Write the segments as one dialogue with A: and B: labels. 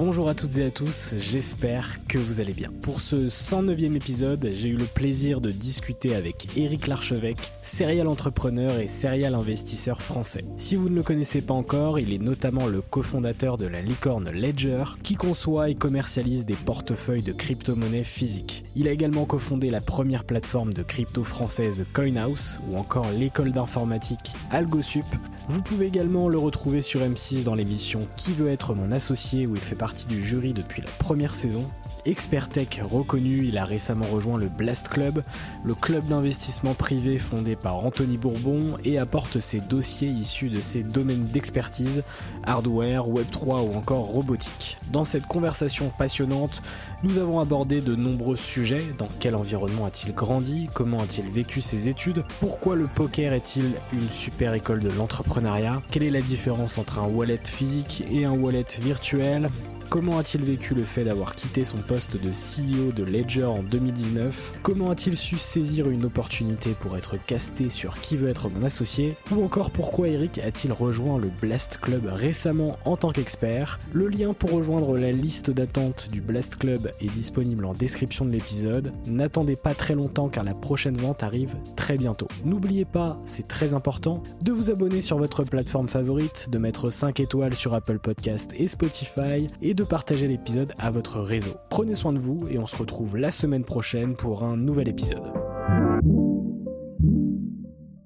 A: Bonjour à toutes et à tous, j'espère que vous allez bien. Pour ce 109e épisode, j'ai eu le plaisir de discuter avec Éric Larchevêque, serial entrepreneur et serial investisseur français. Si vous ne le connaissez pas encore, il est notamment le cofondateur de la licorne Ledger, qui conçoit et commercialise des portefeuilles de crypto-monnaies physiques. Il a également cofondé la première plateforme de crypto française CoinHouse, ou encore l'école d'informatique AlgoSup. Vous pouvez également le retrouver sur M6 dans l'émission Qui veut être mon associé, où il fait partie du jury depuis la première saison. Expert tech reconnu, il a récemment rejoint le Blast Club, le club d'investissement privé fondé par Anthony Bourbon et apporte ses dossiers issus de ses domaines d'expertise, hardware, Web3 ou encore robotique. Dans cette conversation passionnante, nous avons abordé de nombreux sujets. Dans quel environnement a-t-il grandi? Comment a-t-il vécu ses études? Pourquoi le poker est-il une super école de l'entrepreneuriat? Quelle est la différence entre un wallet physique et un wallet virtuel? Comment a-t-il vécu le fait d'avoir quitté son poste de CEO de Ledger en 2019 Comment a-t-il su saisir une opportunité pour être casté sur Qui veut être mon associé? Ou encore pourquoi Eric a-t-il rejoint le Blast Club récemment en tant qu'expert? Le lien pour rejoindre la liste d'attente du Blast Club est disponible en description de l'épisode. N'attendez pas très longtemps car la prochaine vente arrive très bientôt. N'oubliez pas, c'est très important, de vous abonner sur votre plateforme favorite, de mettre 5 étoiles sur Apple Podcast et Spotify et de partager l'épisode à votre réseau. Prenez soin de vous et on se retrouve la semaine prochaine pour un nouvel épisode.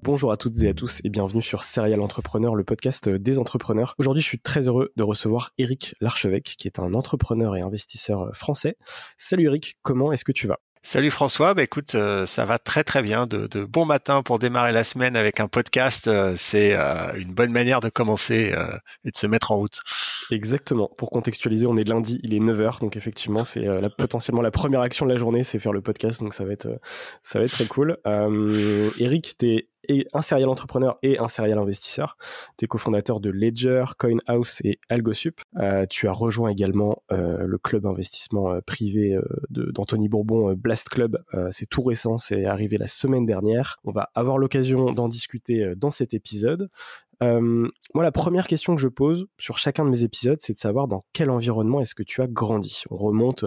A: Bonjour à toutes et à tous et bienvenue sur Serial Entrepreneur, le podcast des entrepreneurs. Aujourd'hui, je suis très heureux de recevoir Eric Larchevêque, qui est un entrepreneur et investisseur français. Salut Eric, comment est-ce que tu vas?
B: Salut François, bah écoute, euh, ça va très très bien. De, de, bon matin pour démarrer la semaine avec un podcast, euh, c'est euh, une bonne manière de commencer et de se mettre en route.
A: Exactement. Pour contextualiser, on est lundi, il est 9h, donc effectivement, c'est potentiellement la première action de la journée, c'est faire le podcast, donc ça va être ça va être très cool. Eric, t'es et un serial entrepreneur et un serial investisseur. Tu es cofondateur de Ledger, CoinHouse et AlgoSup. Euh, tu as rejoint également euh, le club investissement euh, privé d'Anthony Bourbon, Blast Club. c'est tout récent, c'est arrivé la semaine dernière. On va avoir l'occasion d'en discuter dans cet épisode. moi, la première question que je pose sur chacun de mes épisodes, c'est de savoir dans quel environnement est-ce que tu as grandi. On remonte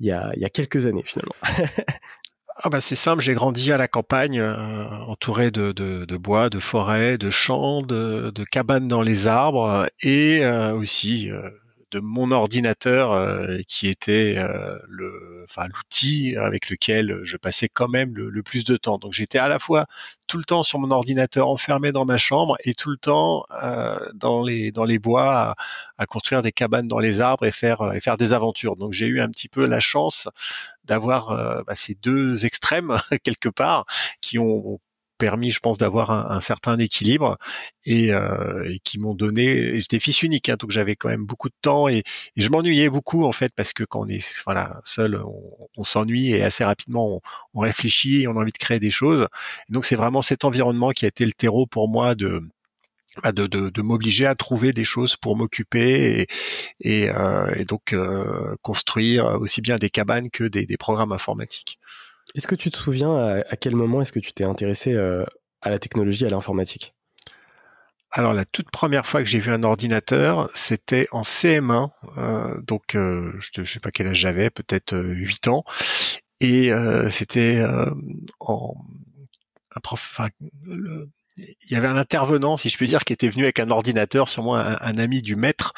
A: il y, a, il y a quelques années finalement.
B: Ah bah c'est simple, j'ai grandi à la campagne, euh, entouré de, bois, de forêts, de champs, de, de cabanes dans les arbres et euh, aussi euh, de mon ordinateur euh, qui était euh, le, enfin l'outil avec lequel je passais quand même le, plus de temps. Donc j'étais à la fois tout le temps sur mon ordinateur enfermé dans ma chambre et tout le temps euh, dans les dans les bois à, construire des cabanes dans les arbres et faire et faire des aventures. Donc j'ai eu un petit peu la chance d'avoir bah, ces deux extrêmes quelque part qui ont permis, je pense, d'avoir un, certain équilibre et, euh, et qui m'ont donné. J'étais fils unique, hein, donc j'avais quand même beaucoup de temps et, et je m'ennuyais beaucoup en fait parce que quand on est voilà seul, on, s'ennuie et assez rapidement on, on, réfléchit et on a envie de créer des choses. Donc c'est vraiment cet environnement qui a été le terreau pour moi de bah, de, de, de m'obliger à trouver des choses pour m'occuper et, et, euh, et donc euh, construire aussi bien des cabanes que des, des programmes informatiques.
A: Est-ce que tu te souviens à, quel moment est-ce que tu t'es intéressé euh, à la technologie, à l'informatique?
B: Alors la toute première fois que j'ai vu un ordinateur, c'était en CM1, euh, donc euh, je ne sais pas quel âge j'avais, peut-être 8 ans, et c'était en un prof, il y avait un intervenant, si je puis dire, qui était venu avec un ordinateur, sûrement un, un ami du maître,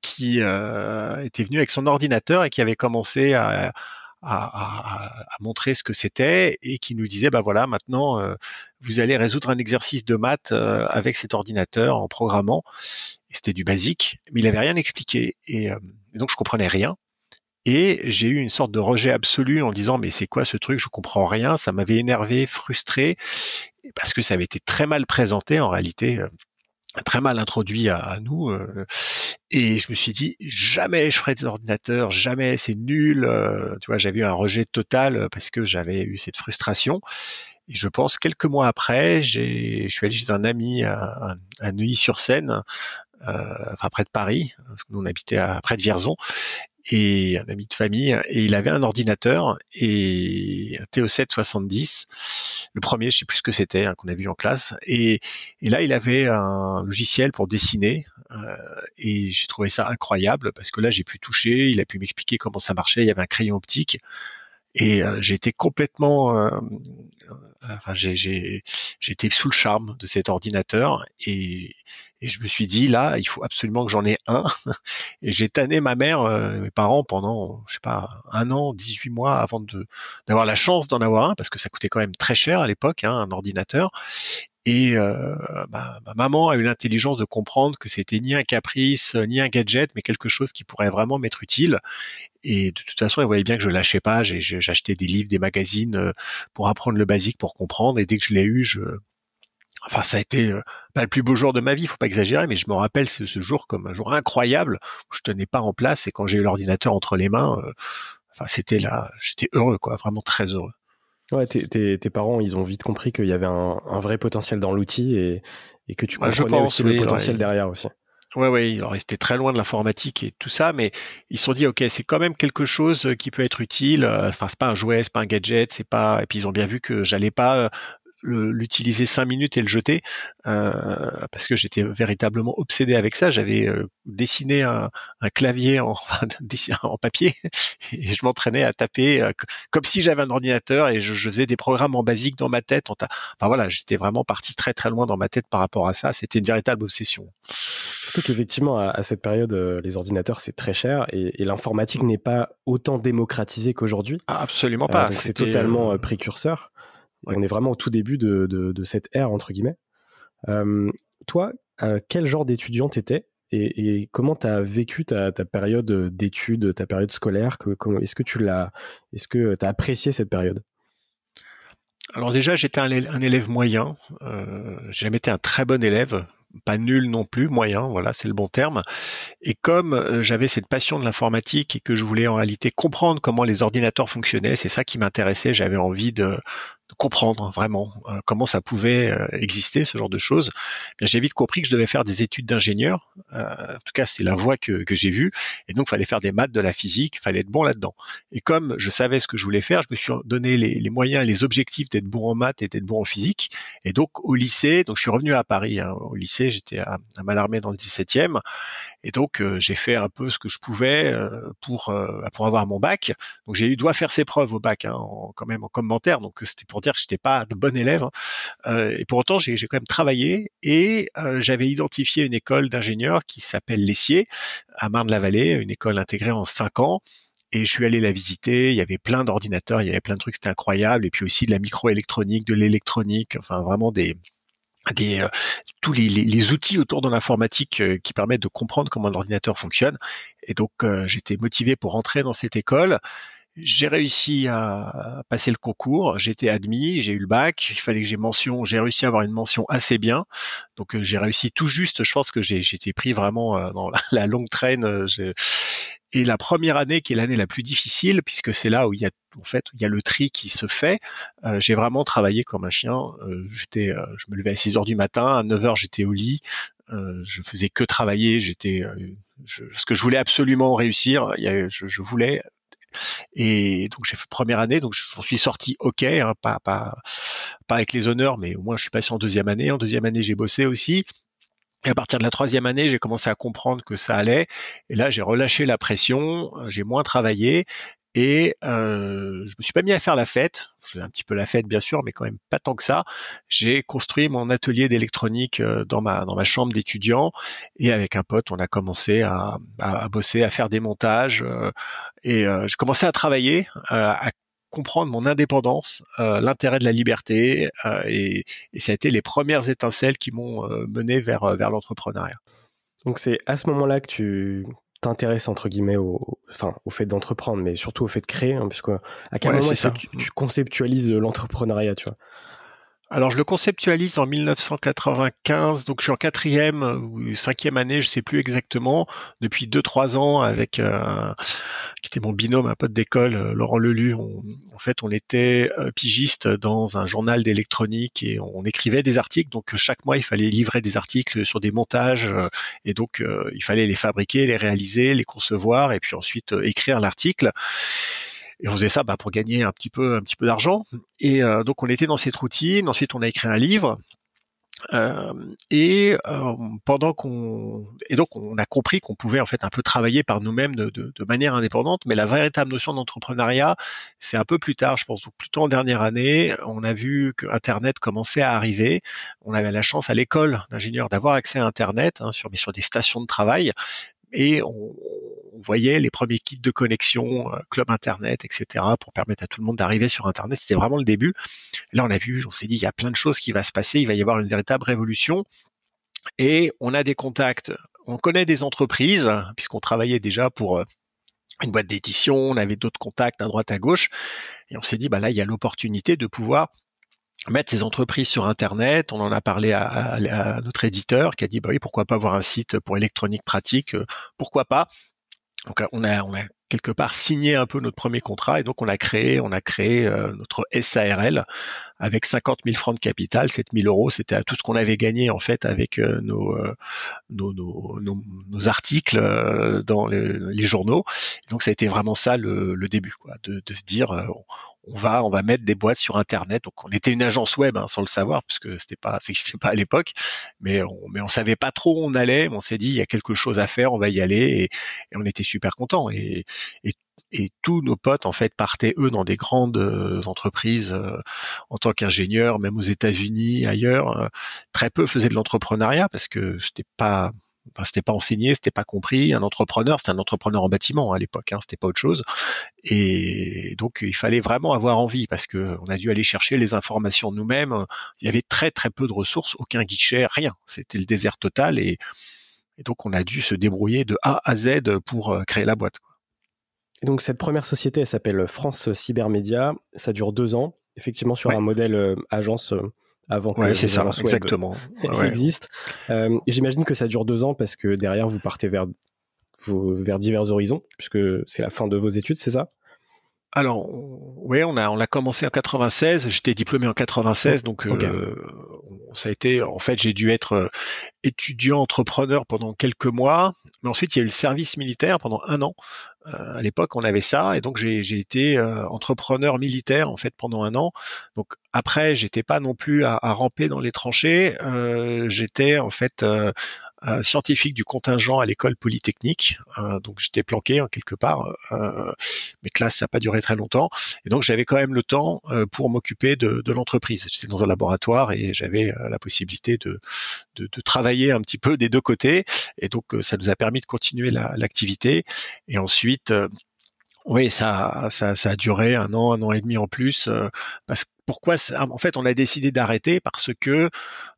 B: qui était venu avec son ordinateur et qui avait commencé à, à, montrer ce que c'était et qui nous disait bah voilà maintenant euh, vous allez résoudre un exercice de maths euh, avec cet ordinateur en programmant. C'était du basique mais il avait rien expliqué et, euh, et donc je comprenais rien. Et j'ai eu une sorte de rejet absolu en disant mais c'est quoi ce truc? Je comprends rien. Ça m'avait énervé frustré parce que ça avait été très mal présenté en réalité très mal introduit à, nous. Euh, et je me suis dit, jamais je ferai des ordinateurs, jamais, c'est nul. Euh, tu vois, j'avais eu un rejet total parce que j'avais eu cette frustration. Et je pense quelques mois après, je suis allé chez un ami à, à Neuilly-sur-Seine, euh, enfin près de Paris, parce que nous on habitait à, près de Vierzon, et un ami de famille, et il avait un ordinateur et un TO7 70, le premier, je sais plus ce que c'était, hein, qu'on a vu en classe, et, et, là il avait un logiciel pour dessiner, euh, et j'ai trouvé ça incroyable parce que là j'ai pu toucher, il a pu m'expliquer comment ça marchait, il y avait un crayon optique, et euh, j'ai été complètement, euh, enfin j'ai été sous le charme de cet ordinateur et et je me suis dit, là, il faut absolument que j'en ai un. Et j'ai tanné ma mère, euh, mes parents, pendant, je sais pas, un an, 18 mois avant de d'avoir la chance d'en avoir un, parce que ça coûtait quand même très cher à l'époque, hein, un ordinateur. Et euh, ma maman a eu l'intelligence de comprendre que c'était ni un caprice, ni un gadget, mais quelque chose qui pourrait vraiment m'être utile. Et de toute façon, elle voyait bien que je lâchais pas. J'achetais des livres, des magazines euh, pour apprendre le basique, pour comprendre. Et dès que je l'ai eu, je, Enfin, ça a été euh, pas le plus beau jour de ma vie, faut pas exagérer, mais je me rappelle ce, jour comme un jour incroyable où je tenais pas en place et quand j'ai eu l'ordinateur entre les mains, euh, enfin c'était là, j'étais heureux, quoi, vraiment très heureux.
A: Ouais, tes, parents, ils ont vite compris qu'il y avait un, vrai potentiel dans l'outil et, que tu comprenais aussi le potentiel derrière aussi.
B: Ouais, ouais, ils restaient très loin de l'informatique et tout ça, mais ils se sont dit, ok, c'est quand même quelque chose qui peut être utile. Enfin, c'est pas un jouet, c'est pas un gadget, c'est pas. Et puis ils ont bien vu que j'allais pas l'utiliser cinq minutes et le jeter euh, parce que j'étais véritablement obsédé avec ça. J'avais euh, dessiné un, clavier en, en papier et je m'entraînais à taper euh, comme si j'avais un ordinateur et je, faisais des programmes en basique dans ma tête. Enfin voilà, j'étais vraiment parti très très loin dans ma tête par rapport à ça. C'était une véritable obsession.
A: Surtout qu'effectivement à, cette période, les ordinateurs c'est très cher et, l'informatique n'est pas autant démocratisée qu'aujourd'hui.
B: Ah, absolument pas.
A: donc c'est totalement précurseur. On est vraiment au tout début de, cette ère, entre guillemets. Euh, toi, euh, quel genre d'étudiant t'étais et, et comment tu as vécu ta, période d'études, ta période scolaire? Est-ce que tu l'as, est-ce que tu as apprécié cette période?
B: Alors déjà, j'étais un, élève moyen. Euh, j'ai jamais été un très bon élève, pas nul non plus, moyen, voilà, c'est le bon terme. Et comme euh, j'avais cette passion de l'informatique et que je voulais en réalité comprendre comment les ordinateurs fonctionnaient, c'est ça qui m'intéressait, j'avais envie de, comprendre vraiment euh, comment ça pouvait euh, exister ce genre de choses. Eh j'ai vite compris que je devais faire des études d'ingénieur. Euh, en tout cas, c'est la voie que, que j'ai vue. Et donc, fallait faire des maths, de la physique, fallait être bon là-dedans. Et comme je savais ce que je voulais faire, je me suis donné les, les moyens et les objectifs d'être bon en maths et d'être bon en physique. Et donc, au lycée, donc je suis revenu à Paris. Hein. Au lycée, j'étais à, à Malarmé dans le 17e. Et donc euh, j'ai fait un peu ce que je pouvais euh, pour euh, pour avoir mon bac. Donc j'ai eu doit faire ses preuves au bac, hein, quand même en commentaire. Donc c'était pour dire que j'étais pas de bon élève. Hein. et pour autant j'ai quand même travaillé et j'avais identifié une école d'ingénieurs qui s'appelle Lessier à Marne-la-Vallée, une école intégrée en cinq ans et je suis allé la visiter. Il y avait plein d'ordinateurs, il y avait plein de trucs, c'était incroyable. Et puis aussi de la microélectronique, de l'électronique, enfin vraiment des, des, euh, tous les, les, outils autour de l'informatique euh, qui permettent de comprendre comment l'ordinateur fonctionne. Et donc euh, j'étais motivé pour rentrer dans cette école. J'ai réussi à passer le concours, été admis, j'ai eu le bac, il fallait que j'ai mention, j'ai réussi à avoir une mention assez bien. Donc j'ai réussi tout juste, je pense que j'ai été pris vraiment dans la, longue traîne. Et la première année, qui est l'année la plus difficile, puisque c'est là où il y a en fait il y a le tri qui se fait. Euh, j'ai vraiment travaillé comme un chien. Euh, j'étais, euh, je me levais à 6 heures du matin, à 9 heures j'étais au lit. je faisais que travailler. J'étais, ce que je voulais absolument réussir. Je, voulais. Et donc j'ai fait première année, donc j'en suis sorti ok, hein, pas pas pas avec les honneurs, mais au moins je suis passé en deuxième année. En deuxième année j'ai bossé aussi. Et à partir de la troisième année, j'ai commencé à comprendre que ça allait. Et là, j'ai relâché la pression, j'ai moins travaillé et euh, je me suis pas mis à faire la fête. Je faisais un petit peu la fête, bien sûr, mais quand même pas tant que ça. J'ai construit mon atelier d'électronique euh, dans ma dans ma chambre d'étudiant et avec un pote, on a commencé à, à, bosser, à faire des montages euh, et euh, j'ai commencé à travailler, à comprendre mon indépendance, euh, l'intérêt de la liberté, euh, et, ça a été les premières étincelles qui m'ont euh, mené vers, vers l'entrepreneuriat.
A: Donc c'est à ce moment-là que tu t'intéresses entre guillemets au, enfin, au fait d'entreprendre, mais surtout au fait de créer, hein, puisque à quel moment est-ce que tu, conceptualises l'entrepreneuriat, tu vois?
B: Alors je le conceptualise en 1995, donc je suis en quatrième ou cinquième année, je sais plus exactement, depuis deux trois ans avec euh, qui était mon binôme, un pote d'école, euh, Laurent Lelu. en fait, on était euh, pigiste dans un journal d'électronique et on, écrivait des articles. Donc chaque mois, il fallait livrer des articles sur des montages et donc il fallait les fabriquer, les réaliser, les concevoir et puis ensuite écrire l'article. Et on faisait ça bah, pour gagner un petit peu, un petit peu d'argent. Et euh, donc on était dans cette routine. Ensuite, on a écrit un livre. Euh, et euh, pendant qu'on et donc on a compris qu'on pouvait en fait un peu travailler par nous-mêmes de, de, de, manière indépendante, mais la véritable notion d'entrepreneuriat, c'est un peu plus tard, je pense, donc plutôt en dernière année, on a vu que Internet commençait à arriver. On avait la chance à l'école d'ingénieur d'avoir accès à Internet hein, sur mais sur des stations de travail, et on, voyait les premiers kits de connexion, euh, club internet, etc., pour permettre à tout le monde d'arriver sur internet. C'était vraiment le début. Là, on a vu, on s'est dit, il y a plein de choses qui va se passer, il va y avoir une véritable révolution. Et on a des contacts, on connaît des entreprises, puisqu'on travaillait déjà pour euh, une boîte d'édition, on avait d'autres contacts à droite à gauche, et on s'est dit, bah là, il y a l'opportunité de pouvoir mettre ces entreprises sur Internet. On en a parlé à, notre éditeur qui a dit bah oui pourquoi pas avoir un site pour électronique pratique, euh, pourquoi pas. Donc on a, on a quelque part signé un peu notre premier contrat et donc on a créé, on a créé euh, notre SARL avec 50 000 francs de capital, 7 000 euros, c'était tout ce qu'on avait gagné en fait avec euh, nos, nos, nos, nos, articles dans les, journaux. donc ça a été vraiment ça le, le début, quoi, de, de se dire on va on va mettre des boîtes sur internet. Donc on était une agence web hein, sans le savoir puisque c'était pas c'était pas à l'époque, mais on mais on savait pas trop où on allait. On s'est dit il y a quelque chose à faire, on va y aller et, on était super contents et, et et tous nos potes en fait partaient eux dans des grandes euh, entreprises euh, en tant qu'ingénieurs, même aux États-Unis, ailleurs. Euh, très peu faisaient de l'entrepreneuriat parce que c'était pas Enfin, c'était pas enseigné, c'était pas compris. Un entrepreneur, c'était un entrepreneur en bâtiment à l'époque, hein, c'était pas autre chose. Et donc il fallait vraiment avoir envie parce que on a dû aller chercher les informations nous-mêmes. Il y avait très très peu de ressources, aucun guichet, rien. C'était le désert total et, donc on a dû se débrouiller de A à Z pour créer la boîte.
A: Et donc cette première société, elle s'appelle France Cybermédia. Ça dure deux ans, effectivement sur un modèle euh, agence euh, avant que
B: c'est ça, exactement.
A: existe. Euh, J'imagine que ça dure deux ans parce que derrière vous partez vers vers divers horizons puisque c'est la fin de vos études, c'est ça?
B: Alors, oui, on a on a commencé en 96. J'étais diplômé en 96, donc euh, ça a été. En fait, j'ai dû être euh, étudiant entrepreneur pendant quelques mois, mais ensuite il y a eu le service militaire pendant un an. Euh, à l'époque, on avait ça, et donc j'ai été entrepreneur militaire en fait pendant un an. Donc après, j'étais pas non plus à, à ramper dans les tranchées. j'étais en fait scientifique du contingent à l'école polytechnique. Euh, donc j'étais planqué en quelque part. Euh, mes classes, ça n'a pas duré très longtemps. Et donc j'avais quand même le temps euh, pour m'occuper de, de l'entreprise. J'étais dans un laboratoire et j'avais la possibilité de, de, de, travailler un petit peu des deux côtés. Et donc ça nous a permis de continuer l'activité. et ensuite, oui, ça, ça, ça, a duré un an, un an et demi en plus. parce pourquoi En fait, on a décidé d'arrêter parce que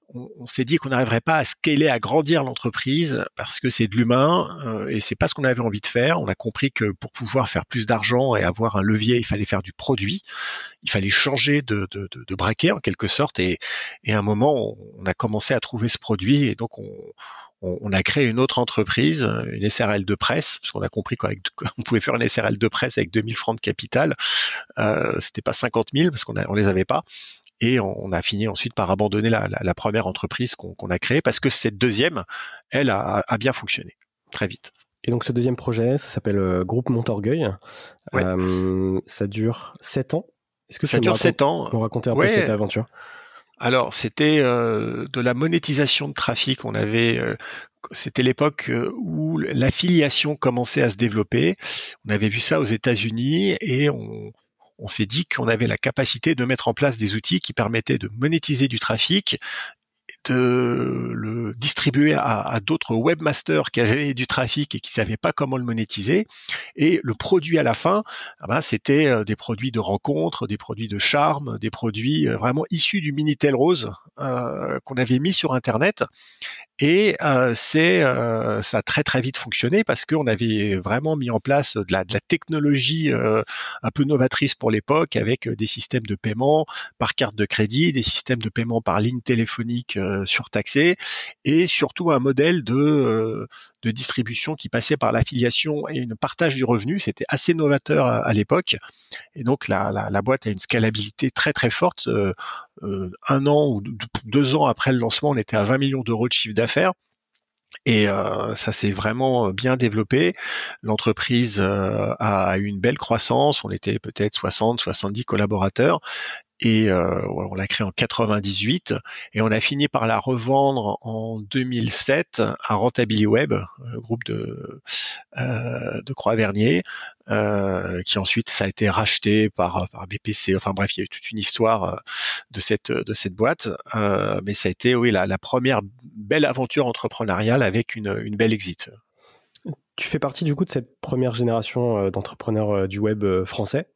B: on, s'est dit qu'on n'arriverait pas à scaler, à grandir l'entreprise parce que c'est de l'humain euh, et c'est pas ce qu'on avait envie de faire. On a compris que pour pouvoir faire plus d'argent et avoir un levier, il fallait faire du produit, il fallait changer de, de, de, braquet en quelque sorte. Et, et, à un moment, on, a commencé à trouver ce produit et donc on, on, a créé une autre entreprise, une SRL de presse, parce qu'on a compris qu'on pouvait faire une SRL de presse avec 2000 francs de capital. Euh, C'était pas 50 000 parce qu'on on les avait pas. Et on, a fini ensuite par abandonner la, première entreprise qu'on a créée parce que cette deuxième, elle, a, bien fonctionné très vite.
A: Et donc ce deuxième projet, ça s'appelle euh, Groupe Montorgueil. Euh, ça dure 7 ans.
B: Est-ce que ça dure 7 ans
A: Nous raconter un peu cette aventure?
B: Alors, c'était euh, de la monétisation de trafic. On avait, c'était l'époque où l'affiliation commençait à se développer. On avait vu ça aux États-Unis et on, on s'est dit qu'on avait la capacité de mettre en place des outils qui permettaient de monétiser du trafic de le distribuer à, d'autres webmasters qui avaient du trafic et qui savaient pas comment le monétiser. Et le produit à la fin, ah ben, c'était euh, des produits de rencontre, des produits de charme, des produits euh, vraiment issus du Minitel Rose euh, qu'on avait mis sur Internet. Et c'est ça a très très vite fonctionné parce qu'on avait vraiment mis en place de la, technologie un peu novatrice pour l'époque avec des systèmes de paiement par carte de crédit, des systèmes de paiement par ligne téléphonique surtaxé et surtout un modèle de, euh, de distribution qui passait par l'affiliation et un partage du revenu. C'était assez novateur à, l'époque. Et donc la, la, boîte a une scalabilité très très forte. Euh, un an ou deux ans après le lancement, on était à 20 millions d'euros de chiffre d'affaires. Et ça s'est vraiment bien développé. L'entreprise a eu une belle croissance. On était peut-être 60, 70 collaborateurs et euh, on l'a créé en 98 et on a fini par la revendre en 2007 à Rentability Web, le groupe de euh, de Croix-Vernier, euh, qui ensuite ça a été racheté par par BPC. Enfin bref, il y a eu toute une histoire de cette de cette boîte, mais ça a été oui la, la première belle aventure entrepreneuriale avec une, une belle exit.
A: Tu fais partie du coup de cette première génération d'entrepreneurs du web français.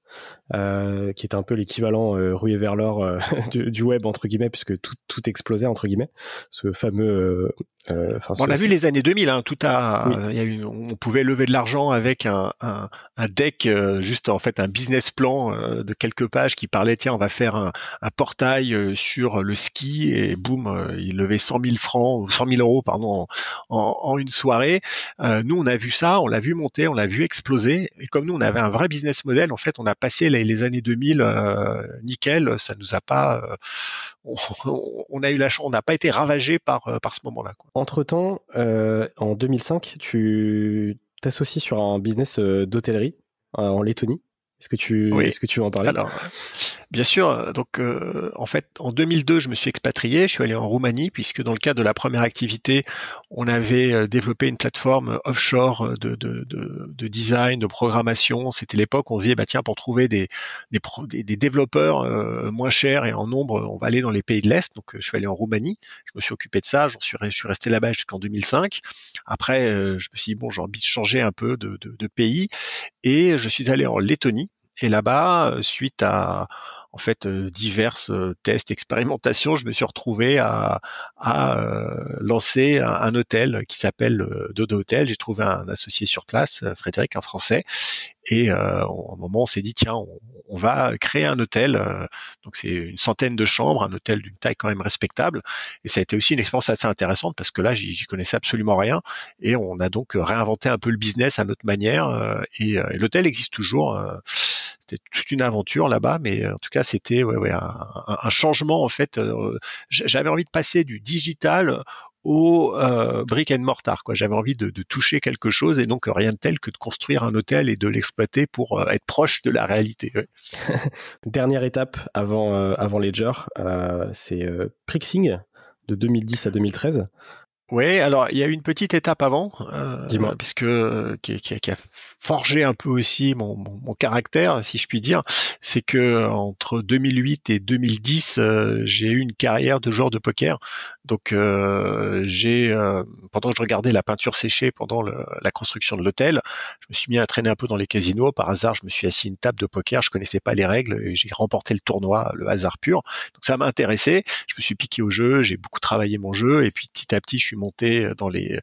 A: Euh, qui était un peu l'équivalent euh, rué vers l'or euh, du, web entre guillemets puisque tout, tout explosait entre guillemets ce fameux
B: euh, on a vu les années 2000 hein, tout a y a eu, on pouvait lever de l'argent avec un, un, un deck juste en fait un business plan de quelques pages qui parlait tiens on va faire un, un portail sur le ski et boum il levait 100 000 francs ou 100 000 euros pardon en, en une soirée nous on a vu ça on l'a vu monter on l'a vu exploser et comme nous on avait un vrai business model en fait on a passé les, années 2000 euh, nickel, ça nous a pas, euh, on, a eu la chance, on n'a pas été ravagé par euh, par ce moment-là.
A: Entre temps, en 2005, tu t'associes sur un business d'hôtellerie en Lettonie. Est-ce que tu, est-ce que tu veux en parler?
B: Alors, bien sûr. Donc, euh, en fait, en 2002, je me suis expatrié. Je suis allé en Roumanie puisque dans le cadre de la première activité, on avait euh, développé une plateforme offshore euh, de, de, de, de design, de programmation. C'était l'époque où on se disait, bah tiens, pour trouver des des, des, développeurs moins chers et en nombre, on va aller dans les pays de l'est. Donc, je suis allé en Roumanie. Je me suis occupé de ça. Je suis resté là-bas jusqu'en 2005. Après, je me suis dit bon, j'ai envie de changer un peu de, de pays et je suis allé en Lettonie et là-bas, euh, suite à en fait euh, diverses euh, tests, expérimentations, je me suis retrouvé à, lancer un, hôtel qui s'appelle Dodo Hotel. J'ai trouvé un associé sur place, Frédéric, un Français, et euh, au moment, on s'est dit tiens, on, va créer un hôtel. donc c'est une centaine de chambres, un hôtel d'une taille quand même respectable. Et ça a été aussi une expérience assez intéressante parce que là, j'y connaissais absolument rien. Et on a donc réinventé un peu le business à notre manière. et, et l'hôtel existe toujours c'était toute une aventure là-bas, mais en tout cas c'était ouais, ouais, un, changement en fait. Euh, j'avais envie de passer du digital au euh, brick and mortar. Quoi. J'avais envie de, toucher quelque chose et donc rien de tel que de construire un hôtel et de l'exploiter pour euh, être proche de la réalité.
A: Dernière étape avant avant Ledger, c'est Prixing de 2010 à 2013.
B: Oui, alors il y a eu une petite étape avant, euh, puisque qui, qui, qui, a forgé un peu aussi mon, mon, caractère, si je puis dire, c'est que entre 2008 et 2010, euh, j'ai eu une carrière de joueur de poker. Donc euh, j'ai, euh, pendant que je regardais la peinture séchée pendant le, la construction de l'hôtel, je me suis mis à traîner un peu dans les casinos. Par hasard, je me suis assis à une table de poker, je connaissais pas les règles et j'ai remporté le tournoi, le hasard pur. Donc ça m'a intéressé. Je me suis piqué au jeu, j'ai beaucoup travaillé mon jeu et puis petit à petit, je suis monté euh, dans les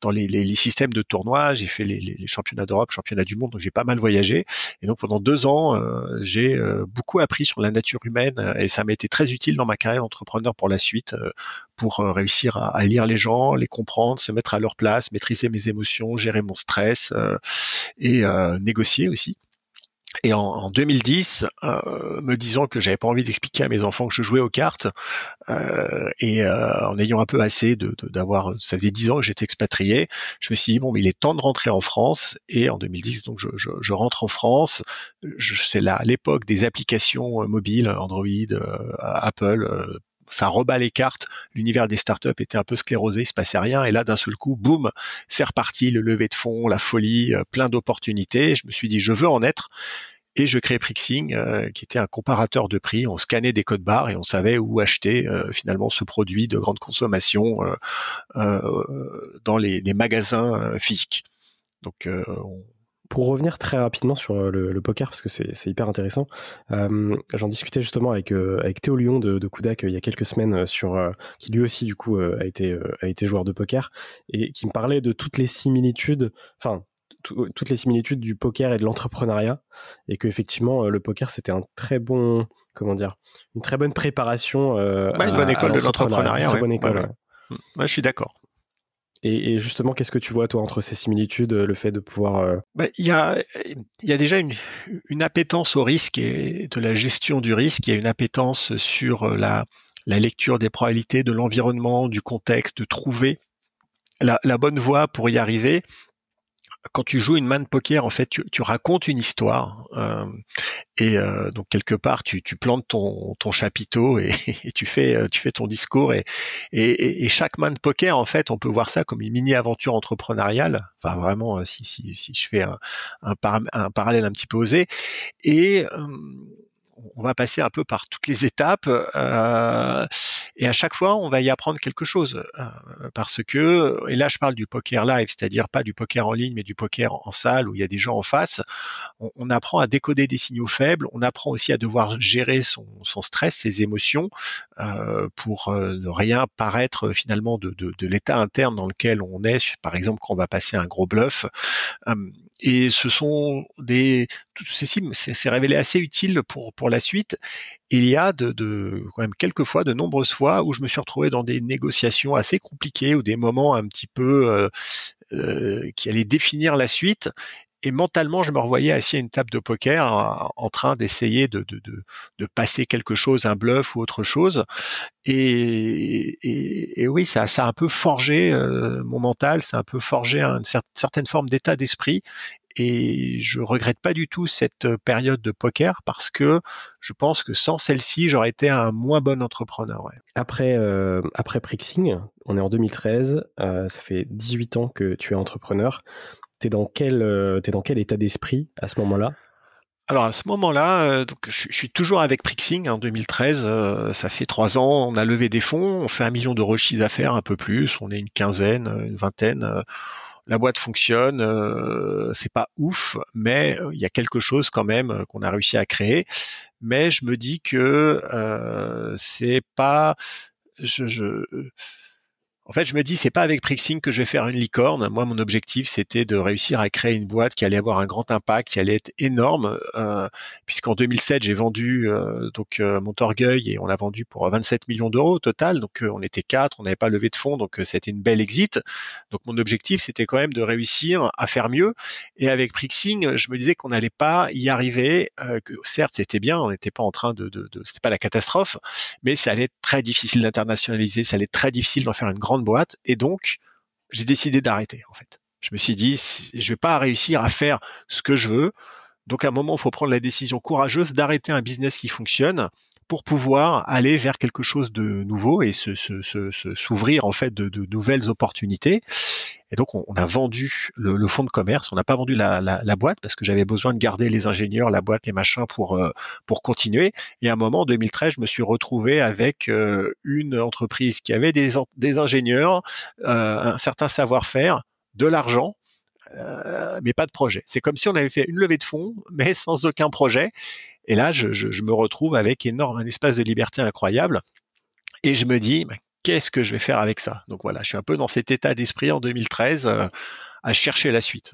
B: dans les, les, systèmes de tournois. J'ai fait les, les, championnats d'Europe, championnats du monde, donc j'ai pas mal voyagé. Et donc pendant deux ans, euh, j'ai euh, beaucoup appris sur la nature humaine et ça m'a été très utile dans ma carrière d'entrepreneur pour la suite, pour réussir à, à, lire les gens, les comprendre, se mettre à leur place, maîtriser mes émotions, gérer mon stress et négocier aussi. Et en, 2010, euh, me disant que j'avais pas envie d'expliquer à mes enfants que je jouais aux cartes, euh, et euh, en ayant un peu assez de, d'avoir, ça faisait dix ans que j'étais expatrié, je me suis dit bon, mais il est temps de rentrer en France. Et en 2010, donc je, je, je rentre en France. C'est là l'époque des applications mobiles, Android, Apple ça rebat les cartes. L'univers des startups était un peu sclérosé, il se passait rien. Et là, d'un seul coup, boum, c'est reparti, le lever de fonds, la folie, plein d'opportunités. Je me suis dit, je veux en être. et je crée Prixing, qui était un comparateur de prix. On scannait des codes barres et on savait où acheter finalement ce produit de grande consommation dans les, les magasins physiques. Donc on,
C: pour revenir très rapidement sur euh, le, poker, parce que c'est hyper intéressant, euh, j'en discutais justement avec, euh, avec Théo Lyon de, de Kudak il y a quelques semaines, sur, qui lui aussi du coup a, été, a été joueur de poker, et qui me parlait de toutes les similitudes, enfin toutes les similitudes du poker et de l'entrepreneuriat, et qu'effectivement le poker c'était un très bon, comment dire, une très bonne préparation.
B: une bonne école de l'entrepreneuriat.
C: Très bonne école.
B: je suis d'accord.
C: Et, justement, qu'est-ce que tu vois, toi, entre ces similitudes, le fait de pouvoir... Euh,
B: bah, il y, a, déjà une, appétence au risque et de la gestion du risque. Il y a une appétence sur euh, la, lecture des probabilités, de l'environnement, du contexte, de trouver la, bonne voie pour y arriver quand tu joues une main de poker, en fait, tu, tu racontes une histoire euh, et euh, donc quelque part, tu, tu plantes ton, ton chapiteau et, et, tu fais euh, tu fais ton discours et, et, et, chaque main de poker, en fait, on peut voir ça comme une mini aventure entrepreneuriale. Enfin, vraiment, euh, si, si, si je fais un, un, un parallèle un petit peu osé et on va passer un peu par toutes les étapes euh, et à chaque fois on va y apprendre quelque chose euh, parce que et là je parle du poker live c'est-à-dire pas du poker en ligne mais du poker en, salle où il y a des gens en face. On, apprend à décoder des signaux faibles on apprend aussi à devoir gérer son, stress ses émotions euh, pour ne rien paraître finalement de, de l'état interne dans lequel on est. Par exemple quand on va passer un gros bluff et ce sont des tout ceci c'est révélé assez utile pour pour la suite. Il y a de, de quand même quelques fois, de nombreuses fois où je me suis retrouvé dans des négociations assez compliquées ou des moments un petit peu euh, euh, qui allaient définir la suite et mentalement, je me revoyais assis à une table de poker en, train d'essayer de, de, de, de, passer quelque chose, un bluff ou autre chose. Et, oui, ça, ça a un peu forgé euh, mon mental, ça a un peu forgé une certaine forme d'état d'esprit. Et je regrette pas du tout cette période de poker parce que je pense que sans celle-ci, j'aurais été un moins bon entrepreneur.
C: Après, euh, après Prixing, on est en 2013, euh, ça fait 18 ans que tu es entrepreneur t'es dans quel euh, es dans quel état d'esprit à ce moment-là?
B: Alors à ce moment-là, euh, donc je, suis toujours avec Prixing en 2013. Euh, ça fait trois ans. On a levé des fonds. On fait un million d'euros de chiffre d'affaires, un peu plus. On est une quinzaine, une vingtaine. la boîte fonctionne. c'est pas ouf, mais il y a quelque chose quand même qu'on a réussi à créer. Mais je me dis que c'est pas. je, je en fait, je me dis, c'est pas avec Prixing que je vais faire une licorne. Moi, mon objectif, c'était de réussir à créer une boîte qui allait avoir un grand impact, qui allait être énorme, euh, puisqu'en 2007, j'ai vendu euh, donc euh, Montorgueil et on l'a vendu pour 27 millions d'euros au total. Donc, euh, on était quatre, on n'avait pas levé de fonds, donc c'était une belle exit. Donc, mon objectif, c'était quand même de réussir à faire mieux. Et avec Prixing, je me disais qu'on n'allait pas y arriver. que certes, c'était bien, on n'était pas en train de, de, de c'était pas la catastrophe, mais ça allait être très difficile d'internationaliser, ça allait être très difficile d'en faire une grande boîte et donc j'ai décidé d'arrêter en fait. Je me suis dit je vais pas réussir à faire ce que je veux. Donc à un moment, il faut prendre la décision courageuse d'arrêter un business qui fonctionne pour pouvoir aller vers quelque chose de nouveau et s'ouvrir en fait de, nouvelles opportunités. Et donc on, a vendu le, fonds de commerce, on n'a pas vendu la, boîte parce que j'avais besoin de garder les ingénieurs, la boîte, les machins pour euh, pour continuer. Et à un moment, en 2013, je me suis retrouvé avec euh, une entreprise qui avait des, des ingénieurs, euh, un certain savoir-faire, de l'argent mais pas de projet. C'est comme si on avait fait une levée de fonds, mais sans aucun projet. Et là, je, me retrouve avec énorme, un espace de liberté incroyable. Et je me dis, qu'est-ce que je vais faire avec ça? Donc voilà, je suis un peu dans cet état d'esprit en 2013 euh, à chercher la suite.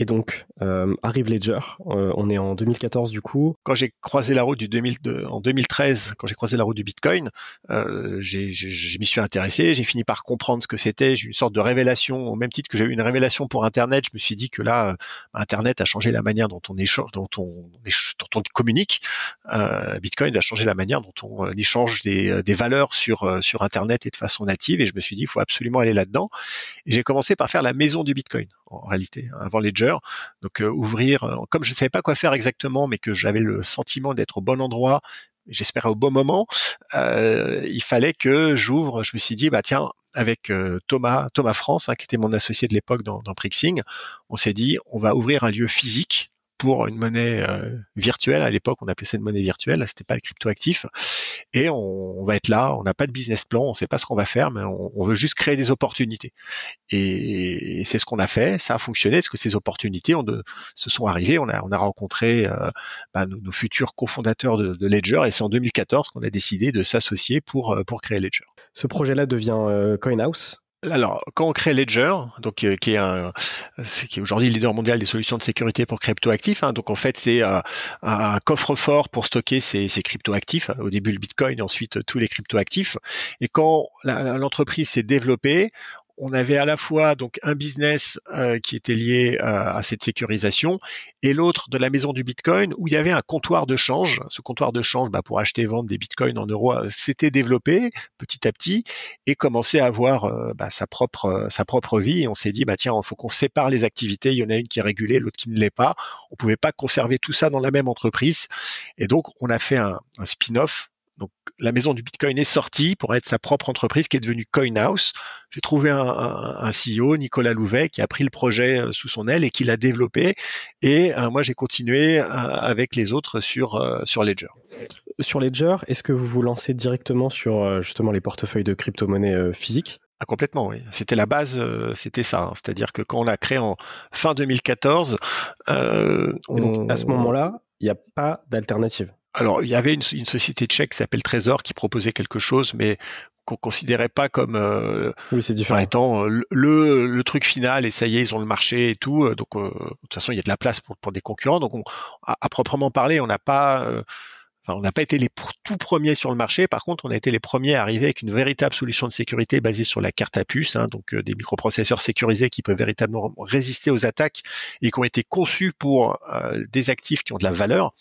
C: Et donc, euh, arrive Ledger, euh, on est en 2014 du coup.
B: Quand j'ai croisé la route du 2000, en 2013, quand j'ai croisé la route du Bitcoin, euh, je m'y suis intéressé, j'ai fini par comprendre ce que c'était, j'ai eu une sorte de révélation, au même titre que j'ai eu une révélation pour Internet, je me suis dit que là, euh, Internet a changé la manière dont on échange, dont on, dont on communique. Euh, Bitcoin a changé la manière dont on euh, échange des, des valeurs sur, sur Internet et de façon native, et je me suis dit, il faut absolument aller là-dedans. Et j'ai commencé par faire la maison du Bitcoin, en réalité, avant Ledger donc euh, ouvrir, euh, comme je ne savais pas quoi faire exactement, mais que j'avais le sentiment d'être au bon endroit, j'espérais au bon moment, euh, il fallait que j'ouvre. Je me suis dit, bah tiens, avec Thomas, Thomas France, hein, qui était mon associé de l'époque dans, dans Prixing, on s'est dit, on va ouvrir un lieu physique pour une monnaie euh, virtuelle. À l'époque, on appelait ça une monnaie virtuelle, c'était pas le cryptoactif. Et on, va être là, on n'a pas de business plan, on sait pas ce qu'on va faire, mais on, veut juste créer des opportunités. Et, c'est ce qu'on a fait, ça a fonctionné, parce que ces opportunités on de, se sont arrivées. On a, on a rencontré euh, bah, nos, futurs cofondateurs de, de Ledger, et c'est en 2014 qu'on a décidé de s'associer pour, euh, pour créer Ledger.
C: Ce projet-là devient CoinHouse?
B: Alors, quand on crée Ledger, donc euh, qui est un, qui est aujourd'hui leader mondial des solutions de sécurité pour cryptoactifs, hein, donc en fait c'est euh, un coffre-fort pour stocker ces, ces cryptoactifs. Au début le Bitcoin, ensuite tous les cryptoactifs. Et quand l'entreprise s'est développée, on avait à la fois donc un business euh, qui était lié euh, à cette sécurisation et l'autre de la maison du Bitcoin où il y avait un comptoir de change. Ce comptoir de change bah, pour acheter et vendre des Bitcoins en euros euh, s'était développé petit à petit et commençait à avoir bah, sa propre sa propre vie. Et on s'est dit bah tiens, il faut qu'on sépare les activités. Il y en a une qui est régulée, l'autre qui ne l'est pas. On pouvait pas conserver tout ça dans la même entreprise et donc on a fait un spin-off donc la maison du Bitcoin est sortie pour être sa propre entreprise qui est devenue CoinHouse. J'ai trouvé un, un, CEO, Nicolas Louvet, qui a pris le projet euh, sous son aile et qui l'a développé. Et euh, moi, j'ai continué euh, avec les autres sur, sur Ledger.
C: Sur Ledger, est-ce que vous vous lancez directement sur justement les portefeuilles de crypto-monnaies physiques?
B: Ah, complètement, oui. C'était la base, c'était ça. Hein. C'est-à-dire que quand on l'a créé en fin 2014,
C: euh, à ce moment-là, il n'y a pas d'alternative
B: alors, il y avait une, société tchèque qui s'appelle Trésor qui proposait quelque chose, mais qu'on considérait pas comme euh,
C: oui, c'est différent.
B: étant euh, le, le, truc final et ça y est ils ont le marché et tout euh, donc de toute façon il y a de la place pour, pour des concurrents donc à, proprement parler on n'a pas on n'a pas été les tout premiers sur le marché. Par contre, on a été les premiers à arriver avec une véritable solution de sécurité basée sur la carte à puce, hein, donc euh, des microprocesseurs sécurisés qui peuvent véritablement résister aux attaques et qui ont été conçus pour euh, des actifs qui ont de la valeur,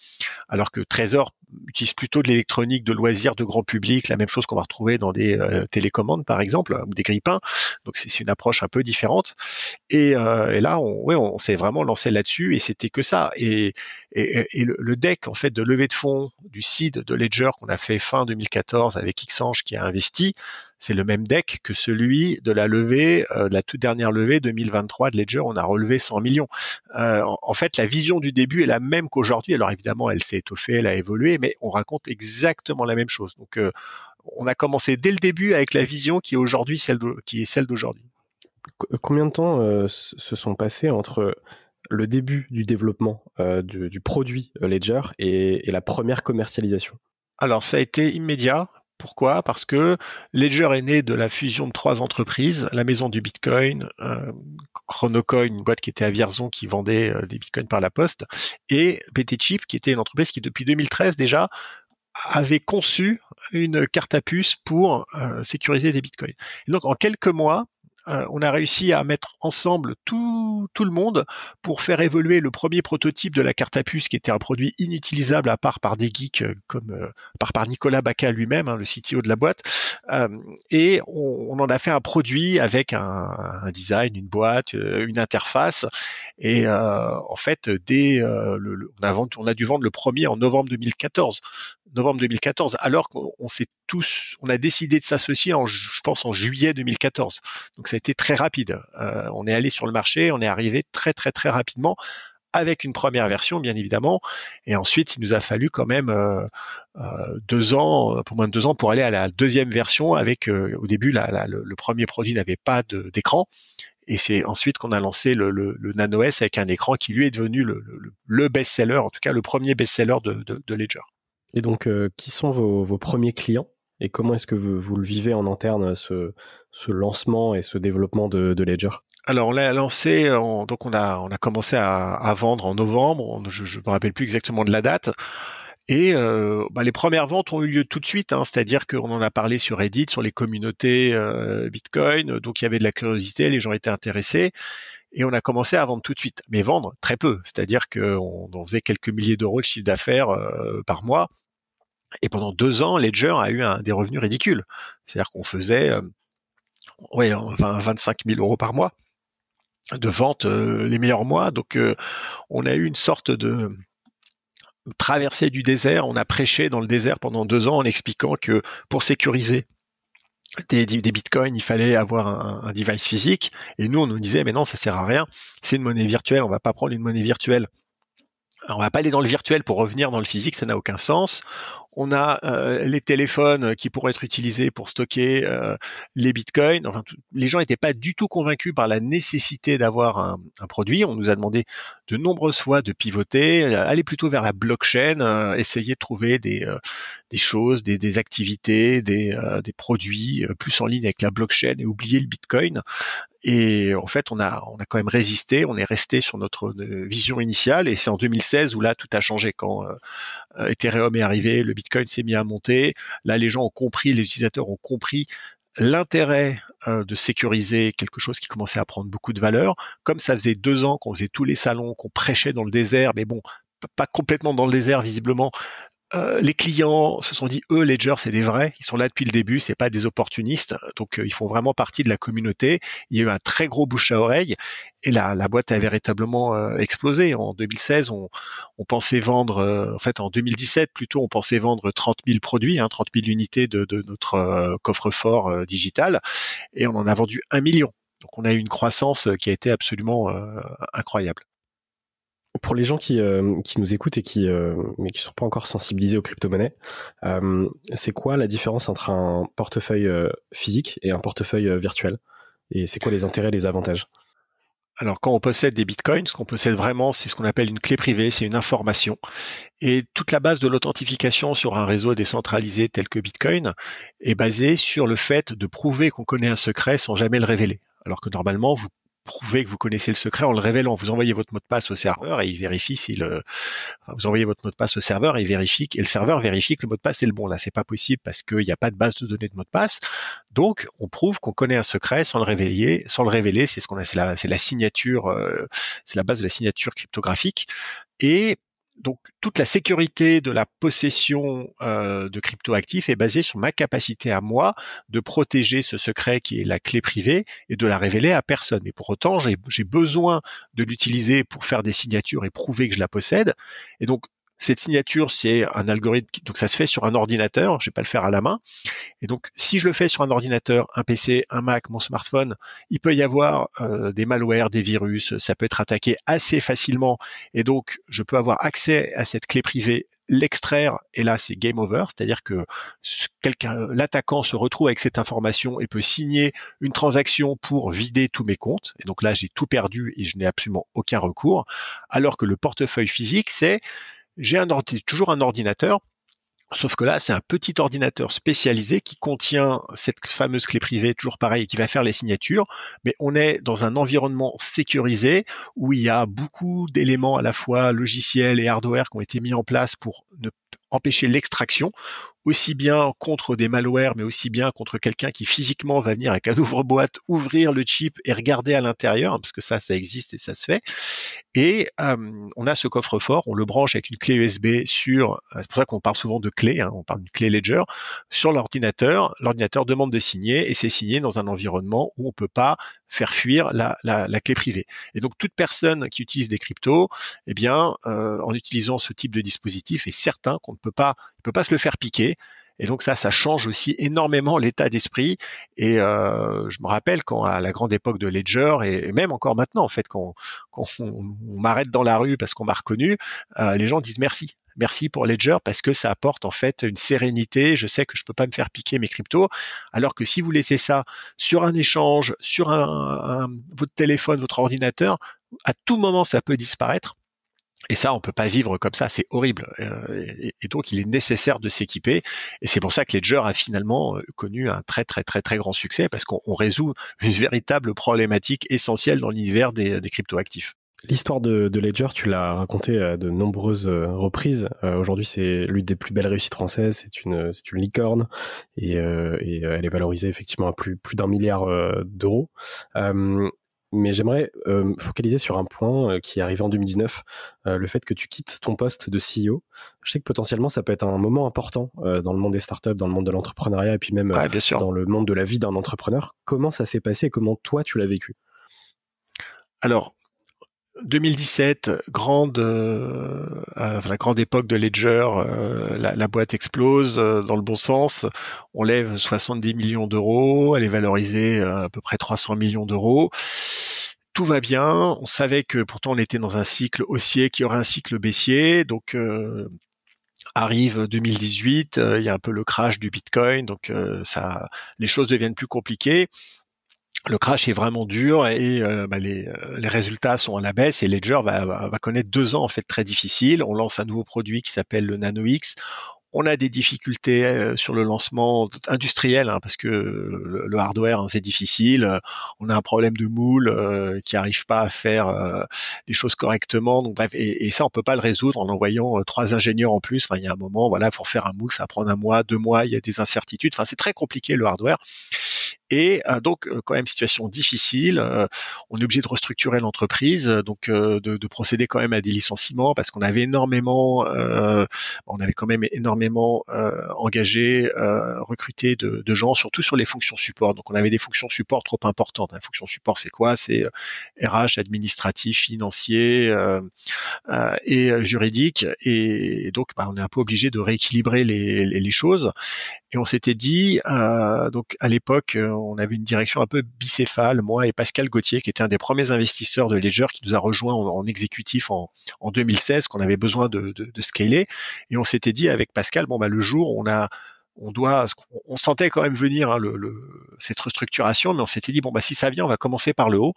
B: alors que Trésor utilise plutôt de l'électronique de loisirs de grand public, la même chose qu'on va retrouver dans des euh, télécommandes par exemple ou des grippins. Donc c'est une approche un peu différente. Et, et là, on, on s'est vraiment lancé là-dessus et c'était que ça. Et, le, deck en fait de levée de fonds du seed de Ledger qu'on a fait fin 2014 avec Xange qui a investi, c'est le même deck que celui de la levée, euh, de la toute dernière levée 2023 de Ledger, on a relevé 100 millions. Euh, en, fait, la vision du début est la même qu'aujourd'hui. Alors évidemment, elle s'est étoffée, elle a évolué, mais on raconte exactement la même chose. Donc euh, on a commencé dès le début avec la vision qui est aujourd'hui celle qui est celle d'aujourd'hui.
C: Combien de temps se sont passés entre le début du développement euh, du, produit euh, Ledger et, la première commercialisation?
B: Alors ça a été immédiat. Pourquoi? Parce que Ledger est né de la fusion de trois entreprises, la maison du Bitcoin, euh, Chronocoin, une boîte qui était à Vierzon qui vendait des Bitcoins par la poste, et BTChip, qui était une entreprise qui depuis 2013 déjà avait conçu une carte à puce pour sécuriser des bitcoins. Et donc en quelques mois, euh, on a réussi à mettre ensemble tout, tout, le monde pour faire évoluer le premier prototype de la carte à puce qui était un produit inutilisable à part par des geeks euh, comme euh, par, par Nicolas Baca lui-même, hein, le CTO de la boîte. et on, en a fait un produit avec un, design, une boîte, une interface. Et en fait, dès le, on, a on a dû vendre le premier en novembre 2014. Novembre 2014, alors qu'on s'est tous, on a décidé de s'associer en, je pense, en juillet 2014. Donc ça a été très rapide. Euh, on est allé sur le marché, on est arrivé très très très rapidement avec une première version, bien évidemment, et ensuite il nous a fallu quand même euh, euh, deux ans, pour moins de deux ans, pour aller à la deuxième version. Avec au début, le, premier produit n'avait pas d'écran, et c'est ensuite qu'on a lancé le, Nano S avec un écran qui lui est devenu le, best-seller, en tout cas le premier best-seller de, Ledger.
C: Et donc, qui sont vos premiers clients? Et comment est-ce que vous, le vivez en interne, ce, ce lancement et ce développement de, Ledger?
B: Alors on l'a lancé, donc on a on a commencé à, à vendre en novembre. je ne me rappelle plus exactement de la date. Et euh, bah, les premières ventes ont eu lieu tout de suite, hein, c'est-à-dire qu'on en a parlé sur Reddit, sur les communautés euh, Bitcoin, donc il y avait de la curiosité, les gens étaient intéressés, et on a commencé à vendre tout de suite, mais vendre très peu, c'est-à-dire qu'on on faisait quelques milliers d'euros de chiffre d'affaires euh, par mois, et pendant deux ans, Ledger a eu des revenus ridicules. C'est-à-dire qu'on faisait euh, ouais, 20, 25 000 euros par mois de vente euh, les meilleurs mois. Donc euh, on a eu une sorte de traversée du désert. On a prêché dans le désert pendant deux ans en expliquant que pour sécuriser des, bitcoins, il fallait avoir un, un, device physique. Et nous, on nous disait, mais non, ça sert à rien. C'est une monnaie virtuelle. On va pas prendre une monnaie virtuelle on va pas aller dans le virtuel pour revenir dans le physique, ça n'a aucun sens on a euh, les téléphones qui pourront être utilisés pour stocker euh, les bitcoins. Les gens n'étaient pas du tout convaincus par la nécessité d'avoir un, produit. On nous a demandé de nombreuses fois de pivoter, euh, aller plutôt vers la blockchain, essayer de trouver des, choses, des, activités, des, produits plus en ligne avec la blockchain et oublier le bitcoin. Et en fait, on a, quand même résisté, on est resté sur notre vision initiale. Et c'est en 2016 où là, tout a changé quand euh, Ethereum est arrivé, s'est mis à monter. Là, les gens ont compris, les utilisateurs ont compris l'intérêt euh, de sécuriser quelque chose qui commençait à prendre beaucoup de valeur. Comme ça faisait deux ans qu'on faisait tous les salons, qu'on prêchait dans le désert, mais bon, pas complètement dans le désert visiblement, euh, les clients se sont dit, eux, Ledger, c'est des vrais, ils sont là depuis le début, c'est pas des opportunistes, donc euh, ils font vraiment partie de la communauté. Il y a eu un très gros bouche à oreille et la, la boîte a véritablement euh, explosé. En 2016, on, on pensait vendre, en fait, en 2017 plutôt, on pensait vendre 30 000 produits, hein, 30 000 unités de, de notre coffre-fort digital, et on en a vendu un million. Donc on a eu une croissance qui a été absolument incroyable
C: pour les gens qui, euh, qui nous écoutent et qui euh, mais qui sont pas encore sensibilisés aux crypto-monnaies, euh, c'est quoi la différence entre un portefeuille physique et un portefeuille virtuel? Et c'est quoi les intérêts et les avantages?
B: Alors quand on possède des bitcoins, ce qu'on possède vraiment, c'est ce qu'on appelle une clé privée, c'est une information. Et toute la base de l'authentification sur un réseau décentralisé tel que Bitcoin est basée sur le fait de prouver qu'on connaît un secret sans jamais le révéler. Alors que normalement, vous prouver que vous connaissez le secret en le révélant. Vous envoyez votre mot de passe au serveur et il vérifie le, vous envoyez votre mot de passe au serveur et il vérifie et le serveur vérifie que le mot de passe est le bon. Là, c'est pas possible parce qu'il n'y a pas de base de données de mot de passe. Donc, on prouve qu'on connaît un secret sans le révéler, sans le révéler. C'est ce qu'on a, c'est la signature, euh, c'est la base de la signature cryptographique. Et donc toute la sécurité de la possession euh, de cryptoactifs est basée sur ma capacité à moi de protéger ce secret qui est la clé privée et de la révéler à personne. Mais pour autant, j'ai besoin de l'utiliser pour faire des signatures et prouver que je la possède. Et donc cette signature, c'est un algorithme, donc ça se fait sur un ordinateur, je vais pas le faire à la main. Et donc, si je le fais sur un ordinateur, un PC, un Mac, mon smartphone, il peut y avoir euh, des malwares, des virus, ça peut être attaqué assez facilement. Et donc, je peux avoir accès à cette clé privée l'extraire et là c'est game over, c'est-à-dire que quelqu'un, l'attaquant se retrouve avec cette information et peut signer une transaction pour vider tous mes comptes. Et donc là j'ai tout perdu et je n'ai absolument aucun recours. Alors que le portefeuille physique c'est j'ai toujours un ordinateur, sauf que là, c'est un petit ordinateur spécialisé qui contient cette fameuse clé privée, toujours pareil, qui va faire les signatures, mais on est dans un environnement sécurisé où il y a beaucoup d'éléments à la fois logiciels et hardware qui ont été mis en place pour ne empêcher l'extraction, aussi bien contre des malwares, mais aussi bien contre quelqu'un qui physiquement va venir avec un ouvre-boîte, ouvrir le chip et regarder à l'intérieur, parce que ça, ça existe et ça se fait. Et euh, on a ce coffre-fort, on le branche avec une clé USB sur, euh, c'est pour ça qu'on parle souvent de clé, hein, on parle d'une clé Ledger, sur l'ordinateur. L'ordinateur demande de signer et c'est signé dans un environnement où on peut pas faire fuir la, la, clé privée. Et donc toute personne qui utilise des cryptos, eh bien, euh, en utilisant ce type de dispositif, est certain qu'on ne peut pas, ne peut pas se le faire piquer. Et donc ça, ça change aussi énormément l'état d'esprit. Et euh, je me rappelle quand à la grande époque de Ledger, et même encore maintenant, en fait, quand, quand on, m'arrête dans la rue parce qu'on m'a reconnu, euh, les gens disent merci merci pour Ledger parce que ça apporte en fait une sérénité. Je sais que je peux pas me faire piquer mes cryptos, alors que si vous laissez ça sur un échange, sur un, votre téléphone, votre ordinateur, à tout moment ça peut disparaître. Et ça, on peut pas vivre comme ça, c'est horrible. Euh, et, donc, il est nécessaire de s'équiper. Et c'est pour ça que Ledger a finalement euh, connu un très très très très grand succès parce qu'on résout une véritable problématique essentielle dans l'univers des, des cryptoactifs.
C: L'histoire de, Ledger, tu l'as raconté à de nombreuses euh, reprises. Euh, aujourd'hui, c'est l'une des plus belles réussites françaises. C'est une, une licorne et, euh, elle est valorisée effectivement à plus d'un milliard d'euros. Mais j'aimerais focaliser sur un point qui est arrivé en 2019, le fait que tu quittes ton poste de CEO. Je sais que potentiellement ça peut être un moment important dans le monde des startups, dans le monde de l'entrepreneuriat et puis même dans le monde de la vie d'un entrepreneur. Comment ça s'est passé et comment toi tu l'as vécu?
B: Alors, 2017, grande, euh, euh, la grande époque de Ledger, euh, la, boîte explose dans le bon sens. On lève 70 millions d'euros, elle est valorisée à peu près 300 millions d'euros. tout va bien. On savait que pourtant on était dans un cycle haussier qui aurait un cycle baissier. Donc arrive 2018, il y a un peu le crash du Bitcoin, donc ça, les choses deviennent plus compliquées le crash est vraiment dur et euh, bah, les, euh, les, résultats sont à la baisse et Ledger va, connaître deux ans en fait très difficiles. On lance un nouveau produit qui s'appelle le Nano X. On a des difficultés euh, sur le lancement industriel hein, parce que le, hardware hein, c'est difficile. On a un problème de moule qui arrive pas à faire les choses correctement. Donc bref, et, et, ça on peut pas le résoudre en envoyant trois ingénieurs en plus. Enfin, il y a un moment, voilà, pour faire un moule, ça prend un mois, deux mois. Il y a des incertitudes. Enfin, c'est très compliqué le hardware. Et donc quand même situation difficile. on est obligé de restructurer l'entreprise, donc de, de, procéder quand même à des licenciements parce qu'on avait énormément, on avait quand même énormément euh, engagé, euh, recruté de, de, gens, surtout sur les fonctions support. Donc on avait des fonctions support trop importantes. La fonction support, c'est quoi? C'est RH, euh, administratif, financier et juridique. Et, donc bah, on est un peu obligé de rééquilibrer les, les, les choses. Et on s'était dit, euh, donc à l'époque, on avait une direction un peu bicéphale, moi et Pascal Gauthier, qui était un des premiers investisseurs de Ledger, qui nous a rejoint en, exécutif en, en, 2016, qu'on avait besoin de, scaler. Et on s'était dit avec Pascal, bon bah le jour, on a on doit, on sentait quand même venir hein, cette restructuration, mais on s'était dit bon bah si ça vient, on va commencer par le haut.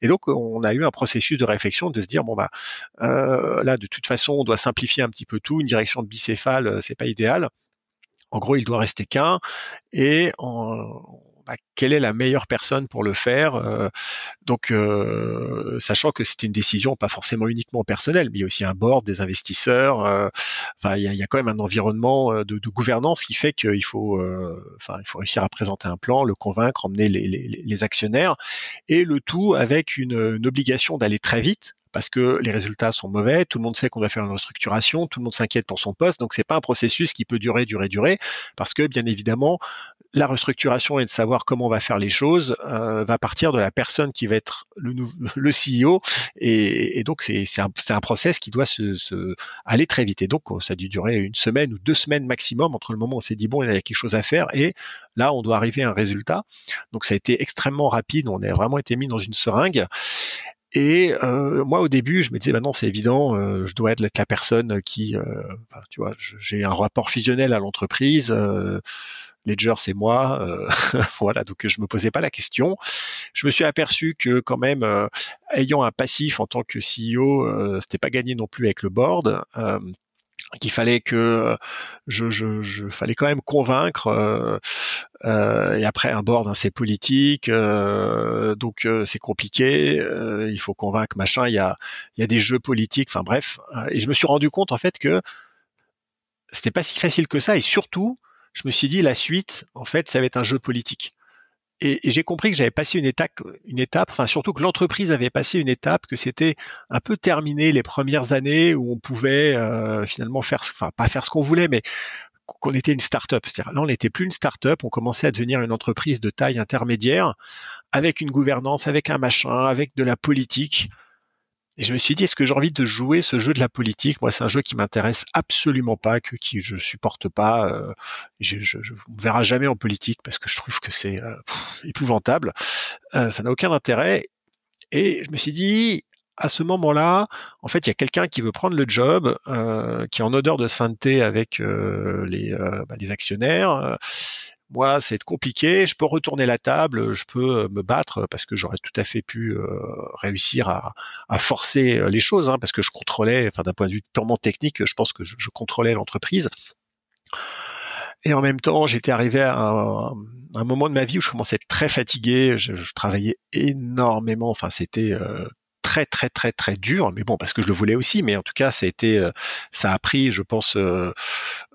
B: Et donc on a eu un processus de réflexion de se dire bon bah euh, là de toute façon on doit simplifier un petit peu tout. Une direction de bicéphale, euh, c'est pas idéal. En gros, il doit rester qu'un. Et en, bah, quelle est la meilleure personne pour le faire euh, Donc, euh, sachant que c'était une décision pas forcément uniquement personnelle, mais il y a aussi un board, des investisseurs. Euh, il y, a, quand même un environnement de, gouvernance qui fait qu'il faut, enfin, il faut réussir à présenter un plan, le convaincre, emmener les, actionnaires, et le tout avec une obligation d'aller très vite parce que les résultats sont mauvais, tout le monde sait qu'on va faire une restructuration, tout le monde s'inquiète pour son poste, donc c'est pas un processus qui peut durer, durer, durer, parce que bien évidemment, la restructuration et de savoir comment on va faire les choses euh, va partir de la personne qui va être le, le CEO, et, donc c'est un, un process qui doit se, se, aller très vite. Et donc ça a dû durer une semaine ou deux semaines maximum entre le moment où on s'est dit bon, il y a quelque chose à faire et là on doit arriver à un résultat. Donc ça a été extrêmement rapide, on a vraiment été mis dans une seringue. Et euh, moi, au début, je me disais, bah non, c'est évident, euh, je dois être la personne qui, euh, tu vois, j'ai un rapport fusionnel à l'entreprise. Euh, Ledger, c'est moi, euh, voilà. Donc, je me posais pas la question. Je me suis aperçu que quand même, ayant un passif en tant que CEO, c'était pas gagné non plus avec le board qu'il fallait que je, je, fallait quand même convaincre euh, euh, et après un board hein, c'est politique euh, donc c'est compliqué il faut convaincre machin il y a il y a des jeux politiques enfin bref et je me suis rendu compte en fait que c'était pas si facile que ça et surtout je me suis dit la suite en fait ça va être un jeu politique et, j'ai compris que j'avais passé une étape, une étape, enfin surtout que l'entreprise avait passé une étape, que c'était un peu terminé les premières années où on pouvait euh, finalement faire, enfin pas faire ce qu'on voulait, mais qu'on était une start-up. Là, on n'était plus une start-up, on commençait à devenir une entreprise de taille intermédiaire, avec une gouvernance, avec un machin, avec de la politique. Et je me suis dit, est-ce que j'ai envie de jouer ce jeu de la politique? Moi, c'est un jeu qui m'intéresse absolument pas, que qui je supporte pas. Euh, je, je, je, on verra jamais en politique parce que je trouve que c'est euh, épouvantable. Euh, ça n'a aucun intérêt. Et je me suis dit, à ce moment-là, en fait, il y a quelqu'un qui veut prendre le job, euh, qui est en odeur de sainteté avec euh, les, bah, les actionnaires moi, c'est compliqué. Je peux retourner la table, je peux euh, me battre parce que j'aurais tout à fait pu euh, réussir à, forcer euh, les choses, hein, parce que je contrôlais, enfin d'un point de vue purement technique, je pense que je, contrôlais l'entreprise. Et en même temps, j'étais arrivé à un, moment de ma vie où je commençais à être très fatigué. Je, travaillais énormément. Enfin, c'était très très très très dur, mais bon parce que je le voulais aussi, mais en tout cas ça a été, ça a pris, je pense,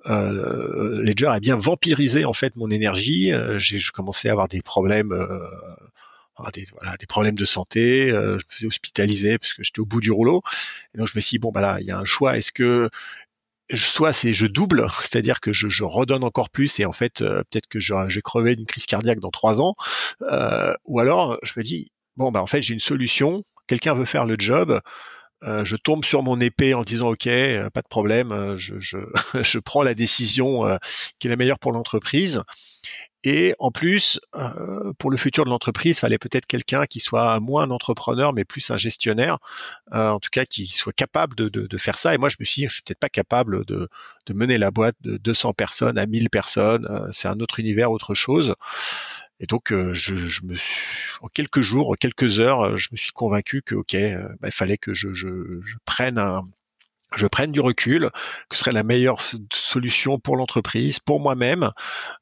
B: euh, Ledger a bien vampirisé en fait mon énergie. Euh, j'ai commencé à avoir des problèmes. Des, voilà, des problèmes de santé, je me faisais hospitaliser parce que j'étais au bout du rouleau. Et donc je me suis dit bon bah là, il y a un choix. Est-ce que soit c'est je double, c'est-à-dire que je, je, redonne encore plus et en fait peut-être que je, je vais crever d'une crise cardiaque dans trois ans, euh, ou alors je me dis bon bah en fait j'ai une solution, quelqu'un veut faire le job, euh, je tombe sur mon épée en disant ok, euh, pas de problème, euh, je, je, je, prends la décision qui est la meilleure pour l'entreprise. Et en plus, euh, pour le futur de l'entreprise, il fallait peut-être quelqu'un qui soit moins un entrepreneur, mais plus un gestionnaire, euh, en tout cas qui soit capable de, de, de, faire ça. Et moi, je me suis dit, je suis peut-être pas capable de, de, mener la boîte de 200 personnes à 1000 personnes. Euh, c'est un autre univers, autre chose. Et donc, euh, je, me suis, en quelques jours, en quelques heures, je me suis convaincu que, ok, bah, il fallait que je, je, je prenne un, je prenne du recul, que ce serait la meilleure solution pour l'entreprise, pour moi-même,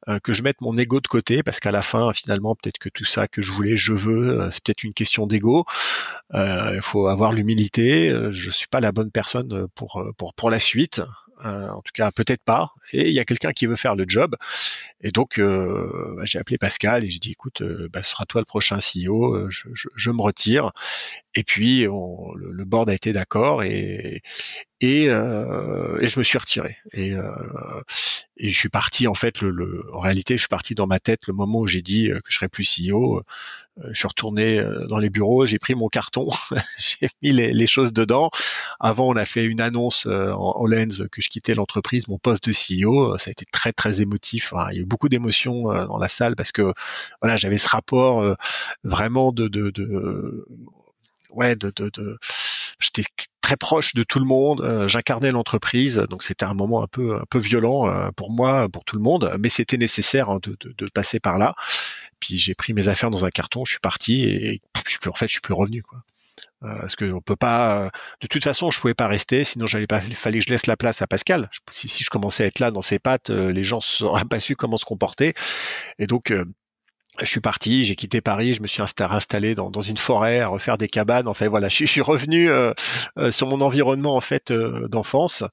B: euh, que je mette mon ego de côté, parce qu'à la fin, finalement, peut-être que tout ça que je voulais, je veux, euh, c'est peut-être une question d'ego. Euh, il faut avoir l'humilité. Je suis pas la bonne personne pour pour pour la suite. En tout cas, peut-être pas. Et il y a quelqu'un qui veut faire le job. Et donc, bah, j'ai appelé Pascal et j'ai dit, écoute, bah, ce sera toi le prochain CEO. Je, je, je me retire. Et puis, on, le, le, board a été d'accord et, et, euh, et, je me suis retiré. Et, euh, et je suis parti en fait. Le, le, en réalité, je suis parti dans ma tête le moment où j'ai dit que je serais plus CEO. Euh, je suis retourné euh, dans les bureaux, j'ai pris mon carton, j'ai mis les, les, choses dedans. Avant, on a fait une annonce euh, en, en lens que je quittais l'entreprise, mon poste de CEO. Ça a été très très émotif. Enfin, il y a eu beaucoup d'émotions dans la salle parce que voilà, j'avais ce rapport vraiment de, de, de ouais, de, de, de j'étais très proche de tout le monde, j'incarnais l'entreprise, donc c'était un moment un peu un peu violent pour moi, pour tout le monde, mais c'était nécessaire hein, de, de, de, passer par là. Puis j'ai pris mes affaires dans un carton, je suis parti et je suis plus, en fait je suis plus revenu quoi. Euh, parce que on peut pas. De toute façon, je pouvais pas rester, sinon j'allais pas. Il fallait que je laisse la place à Pascal. Si, si je commençais à être là dans ses pattes, les gens n'auraient pas su comment se comporter. Et donc, je suis parti, j'ai quitté Paris, je me suis installé dans, une forêt à refaire des cabanes. En fait, voilà, je, suis revenu euh, euh, sur mon environnement en fait euh, d'enfance.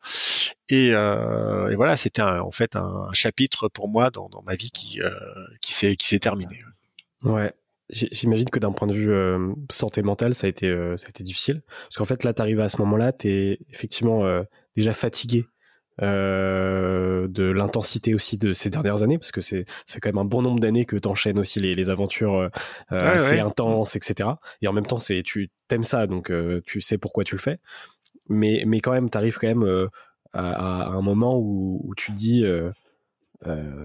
B: Et, euh, et, voilà, c'était en fait un, chapitre pour moi dans, dans ma vie qui qui s'est qui s'est terminé.
C: Ouais. J'imagine que d'un point de vue santé mentale, ça a été ça a été difficile parce qu'en fait là, t'arrives à ce moment-là, t'es effectivement déjà fatigué euh, de l'intensité aussi de ces dernières années, parce que c'est ça fait quand même un bon nombre d'années que t'enchaînes aussi les, les aventures euh, ouais, assez ouais. intenses, etc. Et en même temps, c'est tu t'aimes ça, donc euh, tu sais pourquoi tu le fais. Mais mais quand même, t'arrives quand même euh, à, à, un moment où, où tu te dis, euh,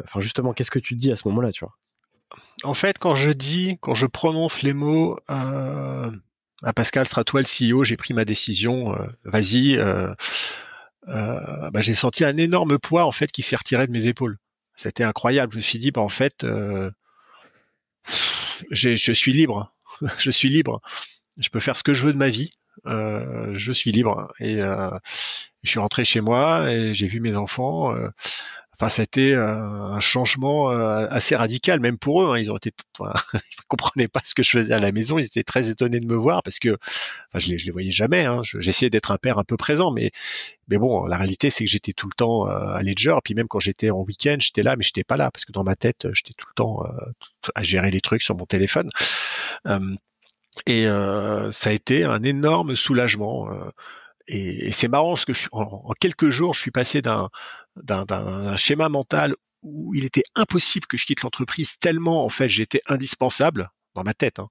C: enfin justement, qu'est-ce que tu te dis à ce moment-là, tu vois?
B: En fait, quand je dis, quand je prononce les mots. à Pascal sera toi le CEO, j'ai pris ma décision, vas-y, euh, bah, j'ai senti un énorme poids en fait qui s'est retiré de mes épaules. C'était incroyable. Je me suis dit, bah, en fait, euh, je suis libre. je suis libre. Je peux faire ce que je veux de ma vie. Euh, je suis libre. Et euh, je suis rentré chez moi et j'ai vu mes enfants. Euh, Enfin, c'était un changement euh, assez radical, même pour eux. Hein. Ils ont été, enfin, ils comprenaient pas ce que je faisais à la maison. Ils étaient très étonnés de me voir parce que, enfin, je les, je les voyais jamais. Hein. J'essayais d'être un père un peu présent, mais, mais bon, la réalité, c'est que j'étais tout le temps euh, à Ledger. Puis même quand j'étais en week-end, j'étais là, mais j'étais pas là parce que dans ma tête, j'étais tout le temps euh, à gérer les trucs sur mon téléphone. et ça a été un énorme soulagement. Et, c'est marrant parce que je, en, quelques jours, je suis passé d'un d'un schéma mental où il était impossible que je quitte l'entreprise tellement en fait j'étais indispensable dans ma tête hein,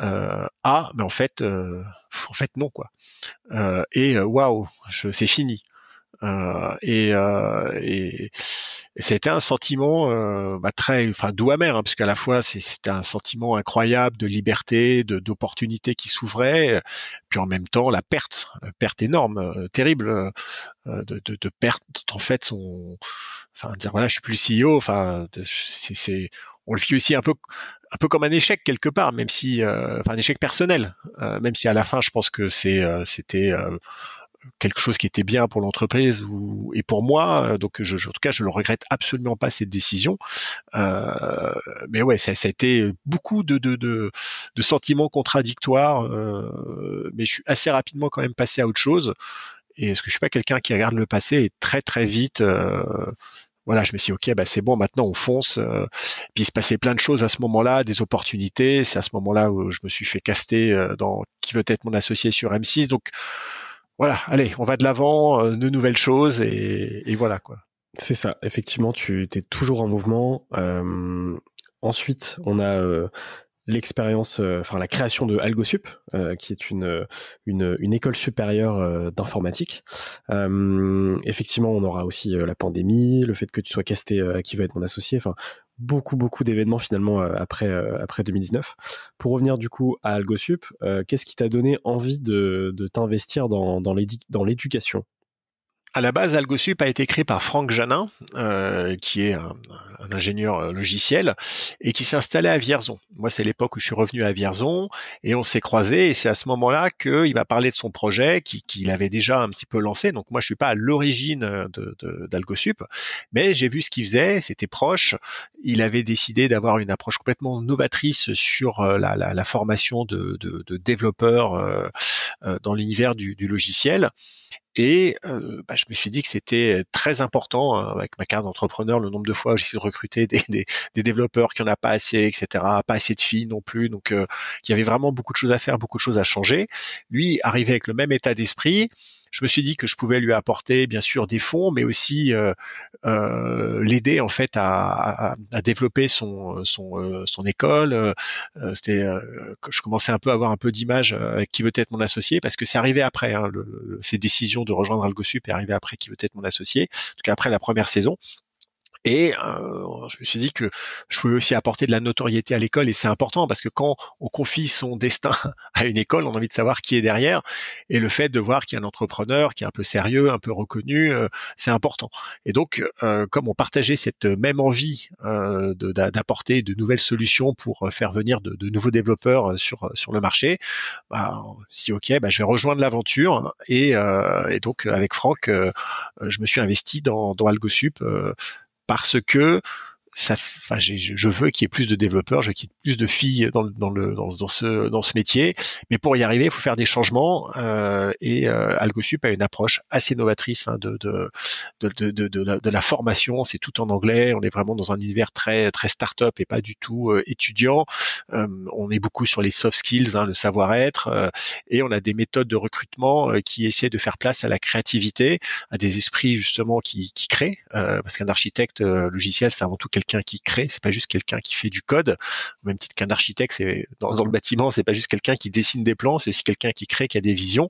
B: euh, à mais en fait euh, en fait non quoi. Euh, et euh, waouh c'est fini. Euh, et, et, et c'était un sentiment euh, bah, très, doux amer, hein, parce la fois c'était un sentiment incroyable de liberté, de d'opportunité qui s'ouvrait, puis en même temps la perte, la perte énorme, euh, terrible, euh, de, perte en fait son, enfin dire voilà je suis plus CEO, enfin on le vit aussi un peu comme un échec quelque part, même si, euh, enfin un échec personnel, euh, même si à la fin je pense que c'est, c'était quelque chose qui était bien pour l'entreprise ou et pour moi donc je, en tout cas je le regrette absolument pas cette décision euh, mais ouais ça, ça, a été beaucoup de, de, de, de sentiments contradictoires euh, mais je suis assez rapidement quand même passé à autre chose et parce que je suis pas quelqu'un qui regarde le passé et très très vite euh, voilà, je me suis dit, ok, bah c'est bon, maintenant on fonce. Euh, puis il se passait plein de choses à ce moment-là, des opportunités. C'est à ce moment-là où je me suis fait caster dans qui veut être mon associé sur M6. Donc voilà, allez, on va de l'avant, euh, de nouvelles choses et, voilà quoi.
C: C'est ça, effectivement, tu es toujours en mouvement. Euh, ensuite, on a euh, l'expérience, euh, enfin la création de AlgoSup, euh, qui est une, une, une école supérieure euh, d'informatique. effectivement, on aura aussi la pandémie, le fait que tu sois casté à qui va être mon associé. Enfin, beaucoup, beaucoup d'événements finalement après, après 2019. Pour revenir du coup à AlgoSup, qu'est-ce qui t'a donné envie de, t'investir dans l'éducation?
B: À la base, AlgoSup a été créé par Franck Janin, euh, qui est un, ingénieur euh, logiciel, et qui s'est installé à Vierzon. Moi, c'est l'époque où je suis revenu à Vierzon, et on s'est croisés, et c'est à ce moment-là qu'il m'a parlé de son projet, qu'il avait déjà un petit peu lancé. Donc moi, je suis pas à l'origine euh, d'AlgoSup, de, mais j'ai vu ce qu'il faisait, c'était proche. Il avait décidé d'avoir une approche complètement novatrice sur la, formation de, développeurs dans l'univers du logiciel. Et euh, bah, je me suis dit que c'était très important hein, avec ma carte d'entrepreneur, le nombre de fois où j'ai recruté des, des, développeurs qui en a pas assez, etc. Pas assez de filles non plus. Donc euh, y avait vraiment beaucoup de choses à faire, beaucoup de choses à changer. Lui arrivait avec le même état d'esprit je me suis dit que je pouvais lui apporter bien sûr des fonds, mais aussi euh, euh, l'aider en fait à, développer son euh, école. C'était, je commençais un peu à avoir un peu d'image avec qui veut être mon associé parce que c'est arrivé après. Hein, ces décisions de rejoindre AlgoSup est arrivé après qui veut être mon associé. En tout cas après la première saison. Et euh, je me suis dit que je pouvais aussi apporter de la notoriété à l'école et c'est important parce que quand on confie son destin à une école, on a envie de savoir qui est derrière et le fait de voir qu'il y a un entrepreneur qui est un peu sérieux, un peu reconnu, euh, c'est important. Et donc, euh, comme on partageait cette même envie euh, d'apporter de, nouvelles solutions pour faire venir de, de nouveaux développeurs sur sur le marché, bah, si ok, bah, je vais rejoindre l'aventure et, et, donc avec Franck, je me suis investi dans, dans AlgoSup parce que ça, enfin, je veux qu'il y ait plus de développeurs, je veux qu'il y ait plus de filles dans, dans, le, dans, ce, dans ce métier. Mais pour y arriver, il faut faire des changements. Euh, et euh, AlgoSup a une approche assez novatrice hein, de, de, de, de, de, la, de la formation. C'est tout en anglais. On est vraiment dans un univers très très start-up et pas du tout euh, étudiant. Euh, on est beaucoup sur les soft skills, hein, le savoir-être, euh, et on a des méthodes de recrutement euh, qui essaient de faire place à la créativité, à des esprits justement qui, qui créent. parce qu'un architecte logiciel, c'est avant tout quelqu'un qui crée, c'est pas juste quelqu'un qui fait du code. Au même titre qu'un architecte, c'est dans, le bâtiment, c'est pas juste quelqu'un qui dessine des plans, c'est aussi quelqu'un qui crée, qui a des visions.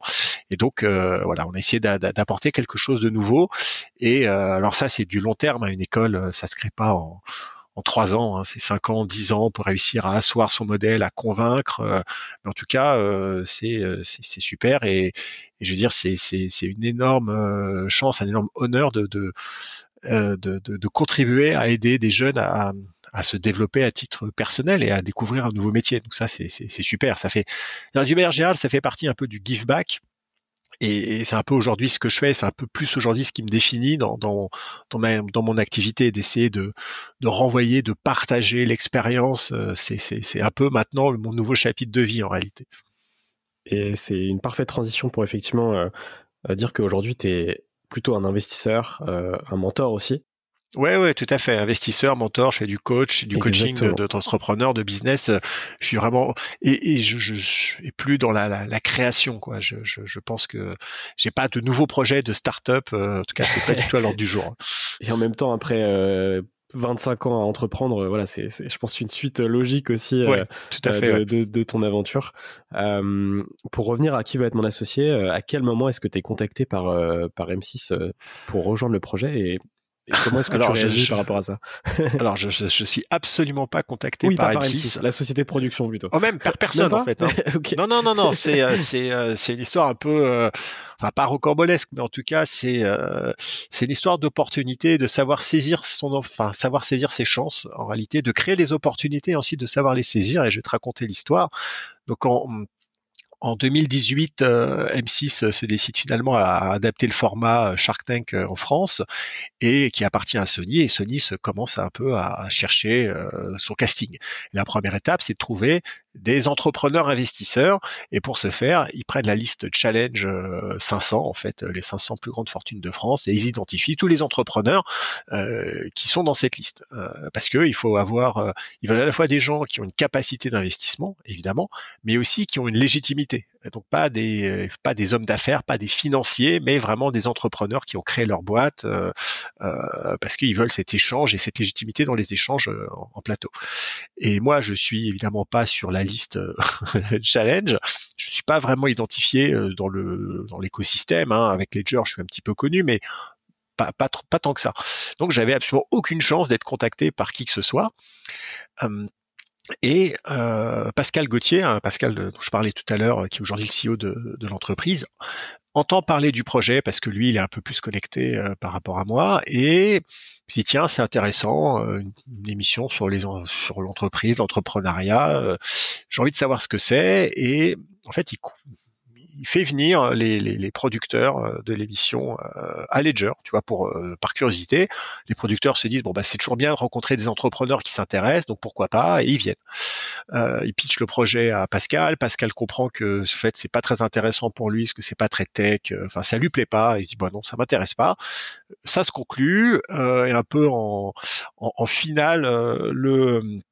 B: Et donc euh, voilà, on a essayé d'apporter quelque chose de nouveau. Et euh, alors ça, c'est du long terme. Hein. Une école, euh, ça se crée pas en trois ans, hein, c'est cinq ans, dix ans pour réussir à asseoir son modèle, à convaincre. mais en tout cas, c'est super et, je veux dire, c'est une énorme chance, un énorme honneur de, de de, de, de, contribuer à aider des jeunes à, à, se développer à titre personnel et à découvrir un nouveau métier. Donc ça, c'est super. Ça fait, du manière générale, ça fait partie un peu du give back. Et, c'est un peu aujourd'hui ce que je fais, c'est un peu plus aujourd'hui ce qui me définit dans, dans, dans, ma, dans mon activité, d'essayer de, de renvoyer, de partager l'expérience. Euh, c'est un peu maintenant mon nouveau chapitre de vie en réalité.
C: Et c'est une parfaite transition pour effectivement euh, dire qu'aujourd'hui, tu es plutôt un investisseur, euh, un mentor aussi.
B: Ouais, ouais, tout à fait. Investisseur, mentor, je fais du coach, du coaching d'entrepreneurs, de, de, business. Je suis vraiment et, et je, je, suis plus dans la, la, la création, quoi. Je, je, je, pense que j'ai pas de nouveaux projets de start-up. Euh, en tout cas, c'est pas du tout à l'ordre du jour.
C: Et en même temps, après euh, 25 ans à entreprendre, voilà, c'est, je pense, une suite logique aussi euh, euh, de, de, ton aventure. Euh, pour revenir à qui va être mon associé, à quel moment est-ce que tu es contacté par, par M6 pour rejoindre le projet et, comment est-ce que tu réagis par rapport à ça
B: Alors, je, je, suis absolument pas contacté par,
C: par
B: M6.
C: La société de production plutôt.
B: Oh, même par personne en fait. Hein. Non, non, non, non. C'est, c'est, c'est une histoire un peu enfin pas rocambolesque, mais en tout cas c'est euh, c'est une histoire d'opportunité, de savoir saisir son, enfin savoir saisir ses chances en réalité, de créer les opportunités, et ensuite de savoir les saisir. Et je vais te raconter l'histoire. Donc en, en 2018, euh, M6 se décide finalement à adapter le format Shark Tank euh, en France et qui appartient à Sony. Et Sony se commence un peu à chercher euh, son casting. La première étape, c'est de trouver des entrepreneurs investisseurs et pour ce faire, ils prennent la liste Challenge 500 en fait, les 500 plus grandes fortunes de France et ils identifient tous les entrepreneurs euh, qui sont dans cette liste parce que il faut avoir, ils veulent à la fois des gens qui ont une capacité d'investissement évidemment, mais aussi qui ont une légitimité donc pas des euh, pas des hommes d'affaires, pas des financiers, mais vraiment des entrepreneurs qui ont créé leur boîte euh, euh, parce qu'ils veulent cet échange et cette légitimité dans les échanges en, plateau. Et moi, je suis évidemment pas sur la liste challenge. Je suis pas vraiment identifié dans l'écosystème. Hein. Avec Ledger, je suis un petit peu connu, mais pas, pas, pas tant que ça. Donc j'avais absolument aucune chance d'être contacté par qui que ce soit. Et euh, Pascal Gauthier, hein, Pascal dont je parlais tout à l'heure, qui est aujourd'hui le CEO de, l'entreprise, entend parler du projet parce que lui, il est un peu plus connecté euh, par rapport à moi et puis tiens, c'est intéressant, euh, une, émission sur les sur l'entreprise, l'entrepreneuriat. Euh, j'ai envie de savoir ce que c'est et en fait, il, il fait venir les, les, les producteurs euh, de l'émission euh, à Ledger, tu vois, pour euh, par curiosité. Les producteurs se disent bon bah c'est toujours bien de rencontrer des entrepreneurs qui s'intéressent, donc pourquoi pas, et ils viennent. Euh, ils pitchent le projet à Pascal. Pascal comprend que ce fait c'est pas très intéressant pour lui, parce que c'est pas très tech. Enfin ça lui plaît pas. Il dit bon non ça m'intéresse pas. Ça se conclut et un peu en, en, en finale le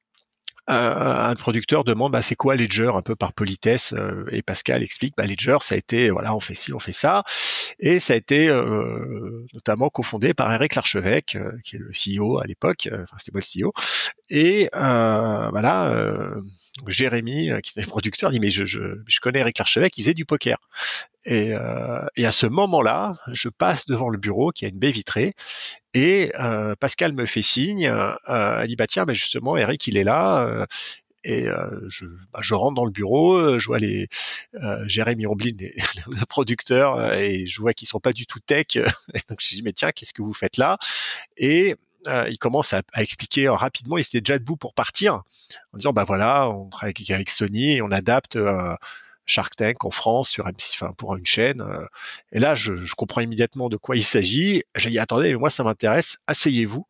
B: un producteur demande bah, c'est quoi Ledger un peu par politesse euh, et Pascal explique bah, Ledger ça a été voilà on fait ci on fait ça. Et ça a été euh, notamment cofondé par Eric Larchevêque euh, qui est le CEO à l'époque enfin c'était pas le CEO et voilà Jérémy qui était producteur dit mais je, je, je connais Eric Larchevêque il faisait du poker et, euh, à ce moment-là, je passe devant le bureau qui a une baie vitrée et euh, Pascal me fait signe. Euh, dit bah tiens, mais justement Eric il est là. Euh, et euh, je, bah, je, rentre dans le bureau, je vois les euh, Jérémy Omblin, les, producteurs, et je vois qu'ils sont pas du tout tech. Et donc je dis mais tiens, qu'est-ce que vous faites là? Et euh, il commence à, à, expliquer rapidement. Il était déjà debout pour partir en disant bah voilà, on travaille avec Sony et on adapte. Euh, Shark Tank en France sur M6, enfin pour une chaîne. Euh. Et là, je, comprends immédiatement de quoi il s'agit. J'ai dit attendez, moi ça m'intéresse, asseyez-vous.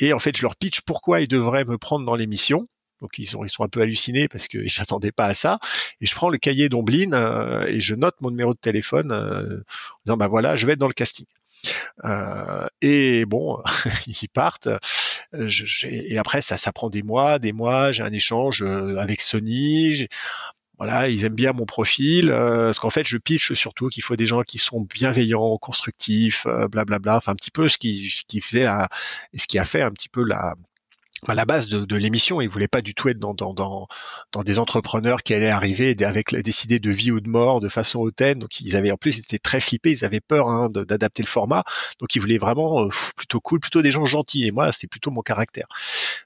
B: Et en fait, je leur pitch pourquoi ils devraient me prendre dans l'émission. Donc ils sont, ils sont un peu hallucinés parce qu'ils s'attendaient pas à ça. Et je prends le cahier d'Omblin euh, et je note mon numéro de téléphone euh, en disant bah voilà, je vais être dans le casting. Euh, et bon, ils partent. Et après, ça, ça prend des mois, des mois. J'ai un échange euh, avec Sony voilà, ils aiment bien mon profil, euh, parce qu'en fait, je pitch surtout qu'il faut des gens qui sont bienveillants, constructifs, blablabla, bla bla, enfin un petit peu ce qui, ce qui faisait ce qui a fait un petit peu la, à la base de, de l'émission. Ils voulaient pas du tout être dans, des entrepreneurs qui allaient arriver avec décider de vie ou de mort de façon hautaine. Donc ils avaient en plus ils étaient très flippés, ils avaient peur hein, d'adapter le format. Donc ils voulaient vraiment euh, plutôt cool, plutôt des gens gentils. Et moi c'est plutôt mon caractère.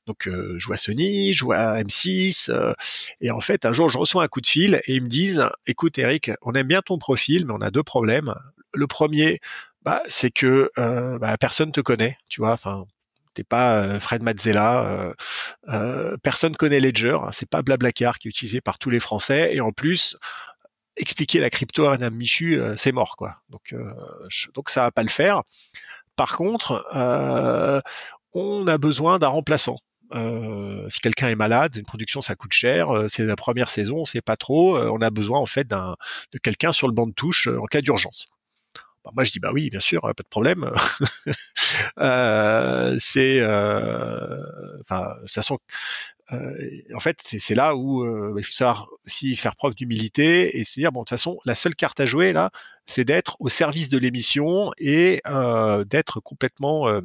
B: Donc euh, je vois Sony, je vois M6. Euh, et en fait un jour je reçois un coup de fil et ils me disent écoute Eric, on aime bien ton profil, mais on a deux problèmes. Le premier, bah, c'est que euh, bah, personne te connaît, tu vois. Enfin, t'es pas euh, Fred Mazzella, euh, euh, personne connaît Ledger, hein, c'est pas Blablacar qui est utilisé par tous les Français, et en plus expliquer la crypto à Madame Michu, c'est mort quoi. Donc ça va pas le faire. Par contre, on a besoin d'un remplaçant. Euh, si quelqu'un est malade, une production ça coûte cher, euh, c'est la première saison, on sait pas trop, euh, on a besoin en fait de quelqu'un sur le banc de touche en cas d'urgence. Bah, moi, je dis bah oui, bien sûr, pas de problème. euh, c'est, euh, enfin, de toute façon, euh, en fait, c'est là où euh, il faut savoir aussi faire preuve d'humilité et se dire bon, de toute façon, la seule carte à jouer là, c'est d'être au service de l'émission et euh, d'être complètement euh,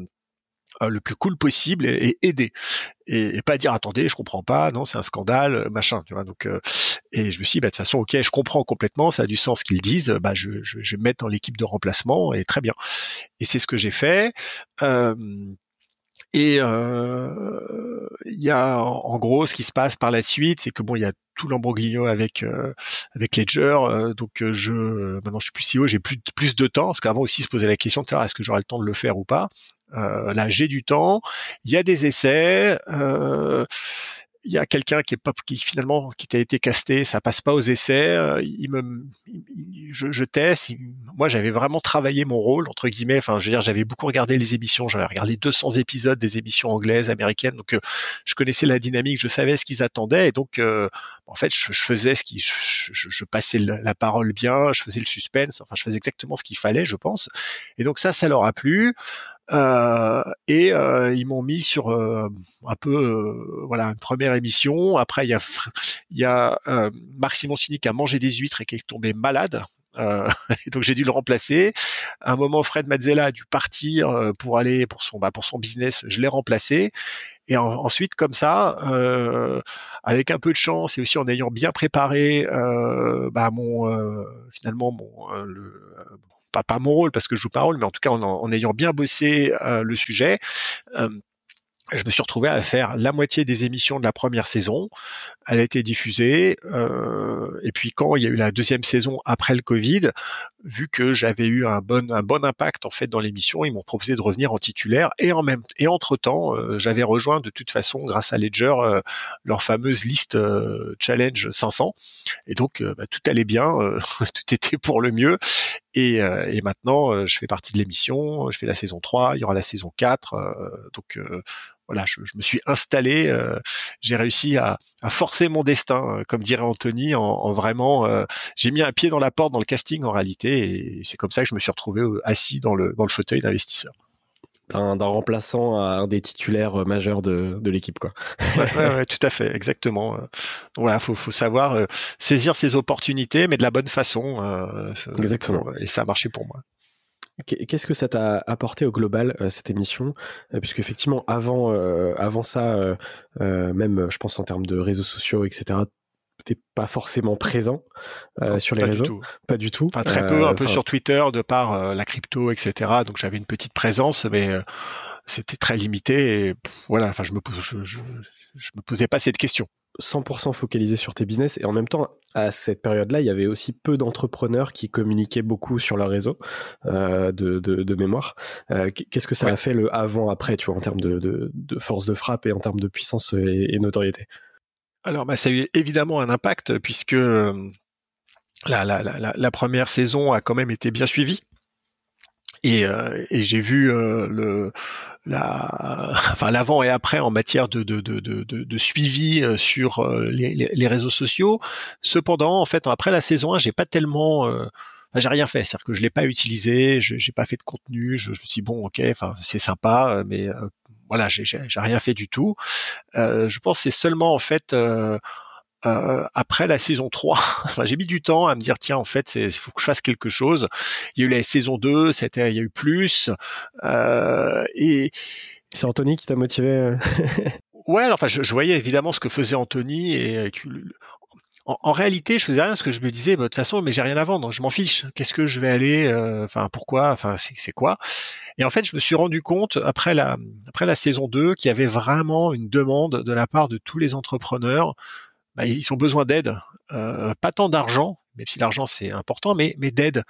B: le plus cool possible et, aider. Et, pas dire attendez je comprends pas non c'est un scandale euh, machin tu vois. Donc euh, et je me suis dit bah, de toute façon ok je comprends complètement ça a du sens qu'ils disent bah je, je, vais me mettre dans l'équipe de remplacement et très bien. Et c'est ce que j'ai fait. Euh, et euh, il y a en gros ce qui se passe par la suite, c'est que bon, il y a tout l'embroglio avec euh, avec Ledger, euh, donc je maintenant je suis plus CEO, j'ai plus plus de temps, parce qu'avant aussi se poser la question de savoir est-ce que j'aurai le temps de le faire ou pas. Euh, là, j'ai du temps. Il y a des essais. Euh, il y a quelqu'un qui est pas, qui finalement qui a été casté, ça passe pas aux essais. Euh, il me, je, je teste. moi, j'avais vraiment travaillé mon rôle entre guillemets. Enfin, je veux dire, j'avais beaucoup regardé les émissions. J'avais regardé 200 épisodes des émissions anglaises, américaines. Donc, je connaissais la dynamique, je savais ce qu'ils attendaient. Et donc, en fait, je, je, faisais ce qui, je, je, je passais la parole bien, je faisais le suspense. Enfin, je faisais exactement ce qu'il fallait, je pense. Et donc ça, ça leur a plu. Euh, et euh, ils m'ont mis sur euh, un peu euh, voilà une première émission. Après il y a il y a euh, Marc Simoncini qui a mangé des huîtres et qui est tombé malade. donc j'ai dû le remplacer. À un moment, Fred Mazzella a dû partir pour aller pour son bah, pour son business. Je l'ai remplacé. Et en, ensuite, comme ça, avec un peu de chance et aussi en ayant bien préparé bah, mon finalement mon le, pas mon rôle parce que je joue pas rôle, mais en tout cas en, ayant bien bossé le sujet je me suis retrouvé à faire la moitié des émissions de la première saison. Elle a été diffusée. Euh, et puis quand il y a eu la deuxième saison après le Covid, vu que j'avais eu un bon impact en fait dans l'émission, ils m'ont proposé de revenir en titulaire. Et entre temps, euh, j'avais rejoint de toute façon grâce à Ledger euh, leur fameuse liste challenge 500. Et donc bah, tout allait bien, tout était pour le mieux. Et, et maintenant, je fais partie de l'émission. Je fais la saison 3. Il y aura la saison 4. donc voilà, je, me suis installé, euh, j'ai réussi à, forcer mon destin, euh, comme dirait Anthony, en, vraiment, euh, j'ai mis un pied dans la porte dans le casting en réalité, et c'est comme ça que je me suis retrouvé assis dans le, dans le fauteuil d'investisseur.
C: D'un remplaçant à un des titulaires majeurs de, de l'équipe, quoi.
B: ouais, tout à fait, exactement. Donc voilà, faut, faut savoir saisir ses opportunités, mais de la bonne façon.
C: exactement.
B: Et ça a marché pour moi.
C: Qu'est-ce que ça t'a apporté au global euh, cette émission? Euh, Puisque effectivement avant euh, avant ça, même je pense en termes de réseaux sociaux, etc. T'es pas forcément présent sur les réseaux,
B: pas du tout. Enfin, très peu, un peu sur Twitter de par la crypto, etc. Donc j'avais une petite présence, mais c'était très limité. Et voilà, enfin je me je, je, je me posais pas cette question.
C: 100% focalisé sur tes business et en même temps à cette période-là il y avait aussi peu d'entrepreneurs qui communiquaient beaucoup sur leur réseau euh, de, de, de, mémoire euh, qu'est-ce que ça a fait le avant après tu vois en termes de, de, force de frappe et en termes de puissance et, notoriété?
B: Alors bah, ça a eu évidemment un impact puisque euh, la, la, la, la, première saison a quand même été bien suivie et, et j'ai vu le la, enfin l'avant et après en matière de, de, de, de suivi euh, sur euh, les, les, réseaux sociaux. Cependant, en fait, après la saison 1, j'ai pas tellement euh, j'ai rien fait, c'est-à-dire que je l'ai pas utilisé, je j'ai pas fait de contenu, je, je, me suis dit bon ok, enfin c'est sympa, mais voilà, j'ai rien fait du tout. je pense c'est seulement en fait euh, après la saison 3, enfin, j'ai mis du temps à me dire tiens en fait il faut que je fasse quelque chose. Il y a eu la saison 2, c'était il y a eu plus euh, et
C: c'est Anthony qui t'a motivé. Euh
B: ouais, alors, enfin je, je, voyais évidemment ce que faisait Anthony et en, réalité, je faisais rien parce que je me disais, bah, de toute façon, mais j'ai rien à vendre, je m'en fiche. Qu'est-ce que je vais aller, euh, enfin, pourquoi, enfin, c'est quoi? Et en fait, je me suis rendu compte après la après la saison 2 qu'il y avait vraiment une demande de la part de tous les entrepreneurs bah, ils ont besoin d'aide, euh, pas tant d'argent, même si l'argent c'est important, mais, mais d'aide.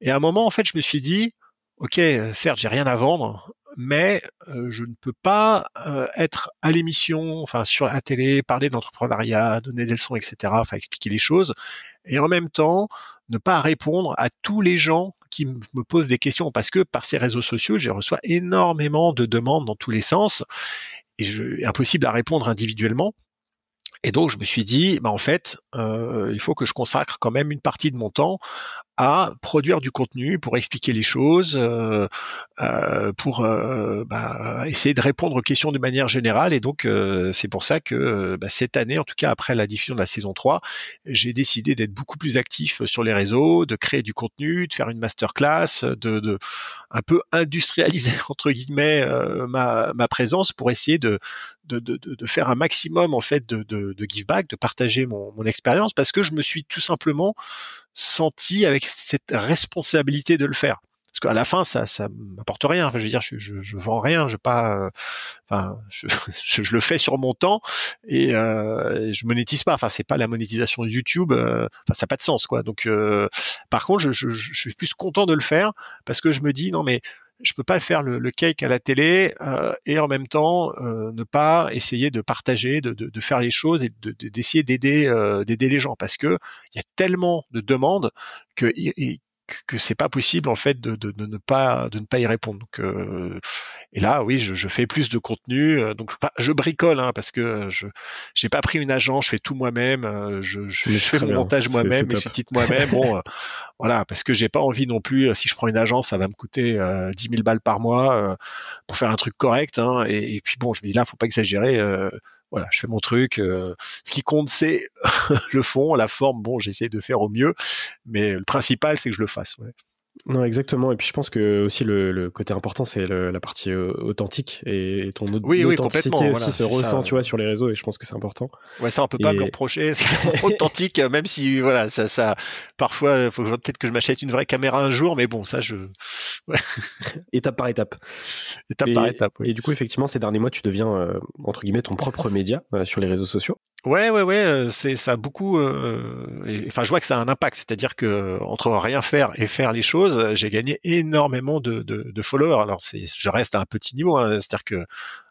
B: Et à un moment, en fait, je me suis dit, ok, certes, j'ai rien à vendre, mais euh, je ne peux pas euh, être à l'émission, enfin sur la télé, parler de l'entrepreneuriat, donner des leçons, etc., enfin expliquer les choses, et en même temps ne pas répondre à tous les gens qui me posent des questions, parce que par ces réseaux sociaux, je reçois énormément de demandes dans tous les sens, et je, impossible à répondre individuellement. Et donc je me suis dit, bah en fait, euh, il faut que je consacre quand même une partie de mon temps à produire du contenu pour expliquer les choses, euh, euh, pour euh, bah, essayer de répondre aux questions de manière générale. Et donc, euh, c'est pour ça que bah, cette année, en tout cas après la diffusion de la saison 3, j'ai décidé d'être beaucoup plus actif sur les réseaux, de créer du contenu, de faire une masterclass, de, de un peu industrialiser entre guillemets euh, ma, ma, présence pour essayer de, de, de, de, faire un maximum en fait de, de, de give back, de partager mon, mon expérience, parce que je me suis tout simplement senti avec cette responsabilité de le faire. Parce qu'à la fin ça ça m'apporte rien. Enfin je veux dire je, je, je vends rien je pas euh, enfin je, je, le fais sur mon temps et euh, je monétise pas. Enfin c'est pas la monétisation de YouTube euh, enfin ça n'a pas de sens quoi. Donc euh, par contre je, suis plus content de le faire parce que je me dis non mais je peux pas faire le, cake à la télé euh, et en même temps euh, ne pas essayer de partager, de faire les choses et d'essayer de, d'aider euh, d'aider les gens. Parce que il y a tellement de demandes que que c'est pas possible en fait de, de, de, ne pas de ne pas y répondre. Donc, euh, et là, oui, je, je, fais plus de contenu. Euh, donc, je bricole hein, parce que je j'ai pas pris une agence, je fais tout moi-même. Euh, je, je, je fais mon montage moi-même, mes titres moi-même. bon, euh, voilà, parce que j'ai pas envie non plus. Si je prends une agence, ça va me coûter euh, 10 000 balles par mois pour faire un truc correct. Hein, et, et, puis bon, je me dis là, faut pas exagérer voilà, je fais mon truc. Euh, ce qui compte, c'est le fond, la forme. Bon, j'essaie de faire au mieux, mais le principal, c'est que je le fasse.
C: Non, exactement. Et puis je pense que aussi le, côté important, c'est la partie euh, authentique et ton
B: oui,
C: authenticité aussi se ressent, tu vois, sur les réseaux. Et je pense que c'est important.
B: Ouais, ça on peut pas me reprocher. C'est authentique, même si voilà, ça, ça, parfois, faut peut-être que je m'achète une vraie caméra un jour, mais bon, ça je.
C: étape par étape.
B: Étape par étape.
C: Oui. Et du coup, effectivement, ces derniers mois, tu deviens euh, entre guillemets ton propre média euh, sur les réseaux sociaux.
B: Ouais, ouais, ouais, c'est ça a beaucoup. enfin, je vois que ça a un impact, c'est-à-dire que entre rien faire et faire les choses j'ai gagné énormément de, de, followers. Alors c'est, je reste à un petit niveau, hein. c'est-à-dire que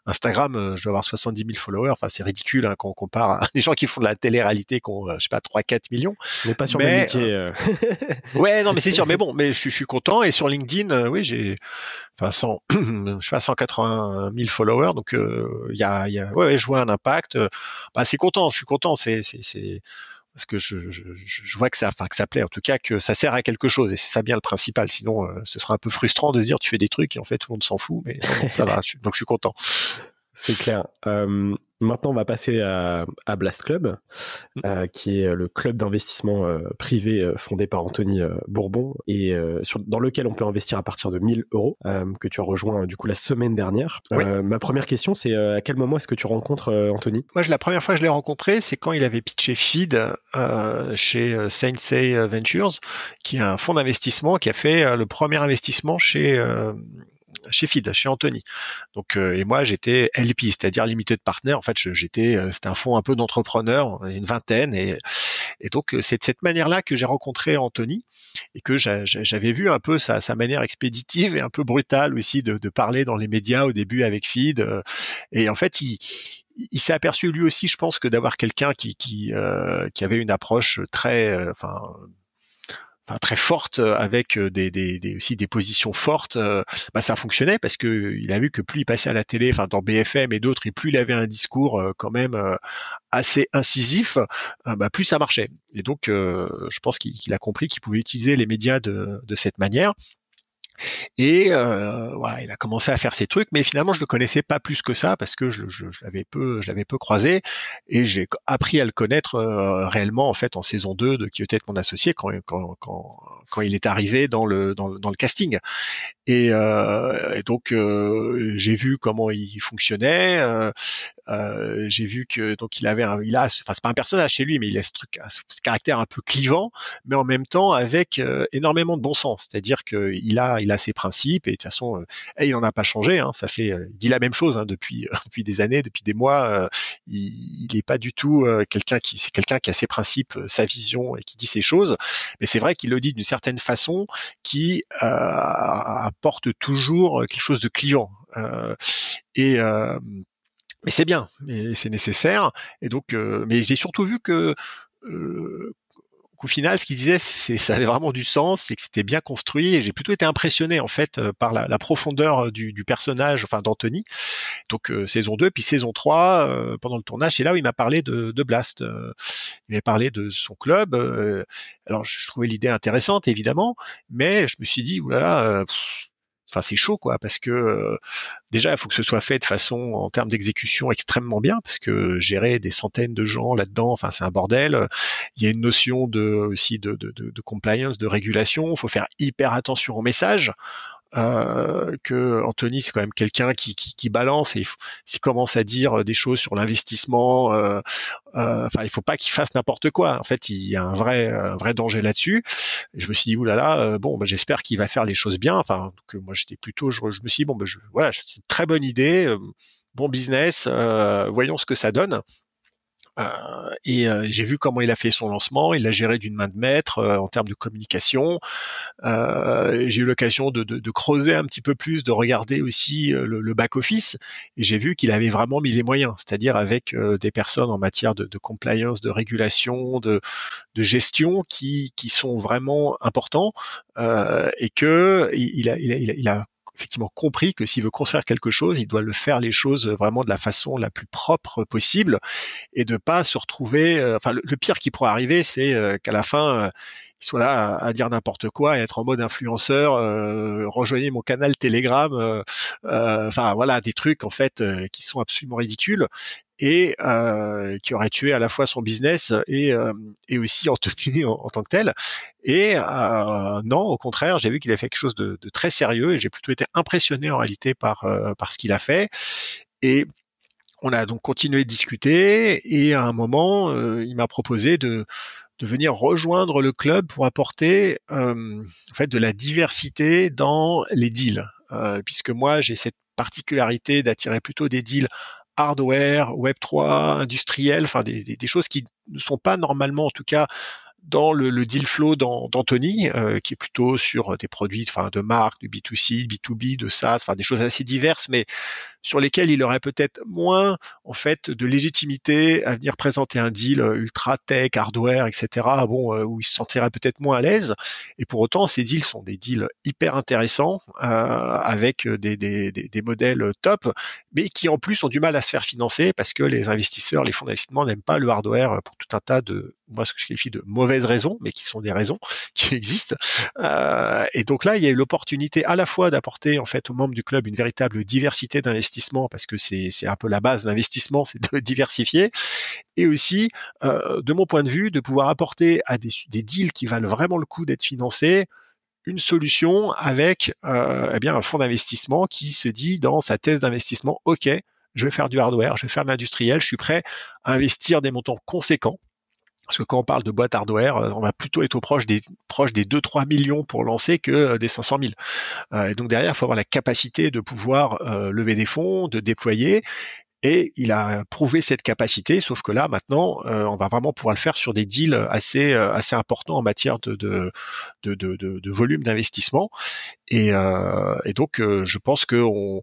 B: Instagram, euh, je vais avoir 70 000 followers. Enfin, c'est ridicule hein, quand on compare à des gens qui font de la télé-réalité, qui ont, euh, je sais pas, 3-4 millions.
C: Mais pas sur le métier. Euh.
B: ouais, non, mais c'est sûr. Mais bon, mais je, suis content. Et sur LinkedIn, oui, j'ai, enfin, 100, je sais pas, 180 000 followers. Donc, il y a, y a, ouais, je vois un impact. Bah, c'est content. Je suis content. C'est, c'est, c'est parce que je, vois que ça, enfin que ça plaît, en tout cas que ça sert à quelque chose et c'est ça bien le principal. Sinon, euh, ce sera un peu frustrant de dire tu fais des trucs et en fait tout le monde s'en fout, mais ça va. Donc je suis content.
C: C'est clair. Euh, maintenant, on va passer à, à Blast Club, euh, qui est le club d'investissement euh, privé fondé par Anthony Bourbon et sur, dans lequel on peut investir à partir de 1000 euros, que tu as rejoint du coup la semaine dernière. ma première question, c'est à quel moment est-ce que tu rencontres Anthony?
B: Moi, la première fois que je l'ai rencontré, c'est quand il avait pitché Feed chez Sensei Ventures, qui est un fonds d'investissement qui a fait le premier investissement chez chez FID, chez Anthony. Donc euh, et moi j'étais LP, c'est-à-dire limited partner. En fait, j'étais euh, c'était un fonds un peu d'entrepreneurs, une vingtaine et donc euh, c'est de cette manière-là que j'ai rencontré Anthony et que j'avais vu un peu sa, sa, manière expéditive et un peu brutale aussi de, de, parler dans les médias au début avec Feed. Et en fait, il, il s'est aperçu lui aussi, je pense, que d'avoir quelqu'un qui qui, qui avait une approche très, enfin très forte euh, avec euh, des, aussi des positions fortes, euh, bah, ça fonctionnait parce que il a vu que plus il passait à la télé, enfin dans BFM et d'autres, et plus il avait un discours quand même assez incisif, bah, plus ça marchait. Et donc, je pense qu'il a compris qu'il pouvait utiliser les médias de cette manière. Et euh, voilà, il a commencé à faire ses trucs, mais finalement je le connaissais pas plus que ça parce que je, je, l'avais peu, je l'avais peu croisé et j'ai appris à le connaître euh, réellement en fait en saison 2 de qui était mon associé quand, quand, quand, il est arrivé dans le dans, le casting. Et, euh, donc j'ai vu comment il fonctionnait, j'ai vu que donc il avait un, il a, enfin c'est pas un personnage chez lui, mais il a ce truc, ce caractère un peu clivant, mais en même temps avec énormément de bon sens. C'est-à-dire qu'il a il a ses principes et de toute façon, euh, il n'en a pas changé. Hein, ça fait, euh, il dit la même chose hein, depuis depuis des années, depuis des mois. Euh, il n'est pas du tout quelqu'un qui, c'est quelqu'un qui a ses principes, sa vision et qui dit ses choses. Mais c'est vrai qu'il le dit d'une certaine façon qui apporte toujours quelque chose de clivant. et mais c'est bien, mais c'est nécessaire. Et donc, mais j'ai surtout vu que au final, ce qu'il disait, c'est ça avait vraiment du sens, c'est que c'était bien construit. Et j'ai plutôt été impressionné en fait euh, par la, profondeur du, personnage, enfin d'Anthony. Donc euh, saison 2, puis saison 3, euh, pendant le tournage, c'est là où il m'a parlé de, Blast. il m'a parlé de son club. alors je, trouvais l'idée intéressante, évidemment, mais je me suis dit, oulala, enfin c'est chaud quoi parce que euh, déjà il faut que ce soit fait de façon en termes d'exécution extrêmement bien parce que gérer des centaines de gens là-dedans enfin c'est un bordel. Il y a une notion de aussi de, de, compliance de régulation. Il faut faire hyper attention aux messages euh, que Anthony c'est quand même quelqu'un qui, qui, qui, balance et s'il commence à dire des choses sur l'investissement, euh, euh, enfin il faut pas qu'il fasse n'importe quoi. En fait, il y a un vrai un vrai danger là-dessus. Je me suis dit oulala, euh, bon bah, j'espère qu'il va faire les choses bien. Enfin que moi j'étais plutôt, je, je, me suis dit bon bah, je, voilà c'est une très bonne idée, euh, bon business, voyons ce que ça donne. Euh, et euh, j'ai vu comment il a fait son lancement. Il l'a géré d'une main de maître euh, en termes de communication. j'ai eu l'occasion de, de, de, creuser un petit peu plus, de regarder aussi le, le back office, et j'ai vu qu'il avait vraiment mis les moyens, c'est-à-dire avec des personnes en matière de, de compliance, de régulation, de, gestion qui, qui sont vraiment importants, et que il a, il a, il a effectivement compris que s'il veut construire quelque chose, il doit le faire les choses vraiment de la façon la plus propre possible et de pas se retrouver. Euh, enfin, le, pire qui pourrait arriver, c'est euh, qu'à la fin, euh, il soit là à, dire n'importe quoi et être en mode influenceur. rejoignez mon canal Telegram. enfin, voilà, des trucs en fait qui sont absolument ridicules. Et euh, qui aurait tué à la fois son business et, euh, et aussi Anthony en, en, tant que tel. Et euh, non, au contraire, j'ai vu qu'il a fait quelque chose de, de très sérieux et j'ai plutôt été impressionné en réalité par, euh, par ce qu'il a fait. Et on a donc continué de discuter et à un moment, euh, il m'a proposé de, de venir rejoindre le club pour apporter euh, en fait de la diversité dans les deals, puisque moi j'ai cette particularité d'attirer plutôt des deals hardware, Web 3, industriel, enfin des, choses qui ne sont pas normalement en tout cas dans le, le deal flow d'Anthony, euh, qui est plutôt sur des produits enfin, de marque, du B2C, B2B, de SaaS, enfin des choses assez diverses, mais sur lesquelles il aurait peut-être moins en fait de légitimité à venir présenter un deal ultra tech, hardware, etc. Bon, euh, où il se sentirait peut-être moins à l'aise. Et pour autant, ces deals sont des deals hyper intéressants euh, avec des, des, des, modèles top, mais qui en plus ont du mal à se faire financer parce que les investisseurs, les fonds d'investissement n'aiment pas le hardware pour tout un tas de moi ce que je qualifie de mauvaises raisons, mais qui sont des raisons qui existent. Euh, et donc là, il y a eu l'opportunité à la fois d'apporter en fait aux membres du club une véritable diversité parce que c'est un peu la base l'investissement, c'est de diversifier, et aussi, euh, de mon point de vue, de pouvoir apporter à des, deals qui valent vraiment le coup d'être financés, une solution avec euh, eh un fonds d'investissement qui se dit dans sa thèse d'investissement, ok, je vais faire du hardware, je vais faire de l'industriel, je suis prêt à investir des montants conséquents parce que quand on parle de boîte hardware, euh, on va plutôt être au proche des, proche des 2-3 millions pour lancer que euh, des 500 000. Euh, et donc derrière, il faut avoir la capacité de pouvoir lever des fonds, de déployer. Et il a prouvé cette capacité, sauf que là, maintenant, on va vraiment pouvoir le faire sur des deals assez, assez importants en matière de, de, de, de, de volume d'investissement. Et, et, donc, je pense qu'on on,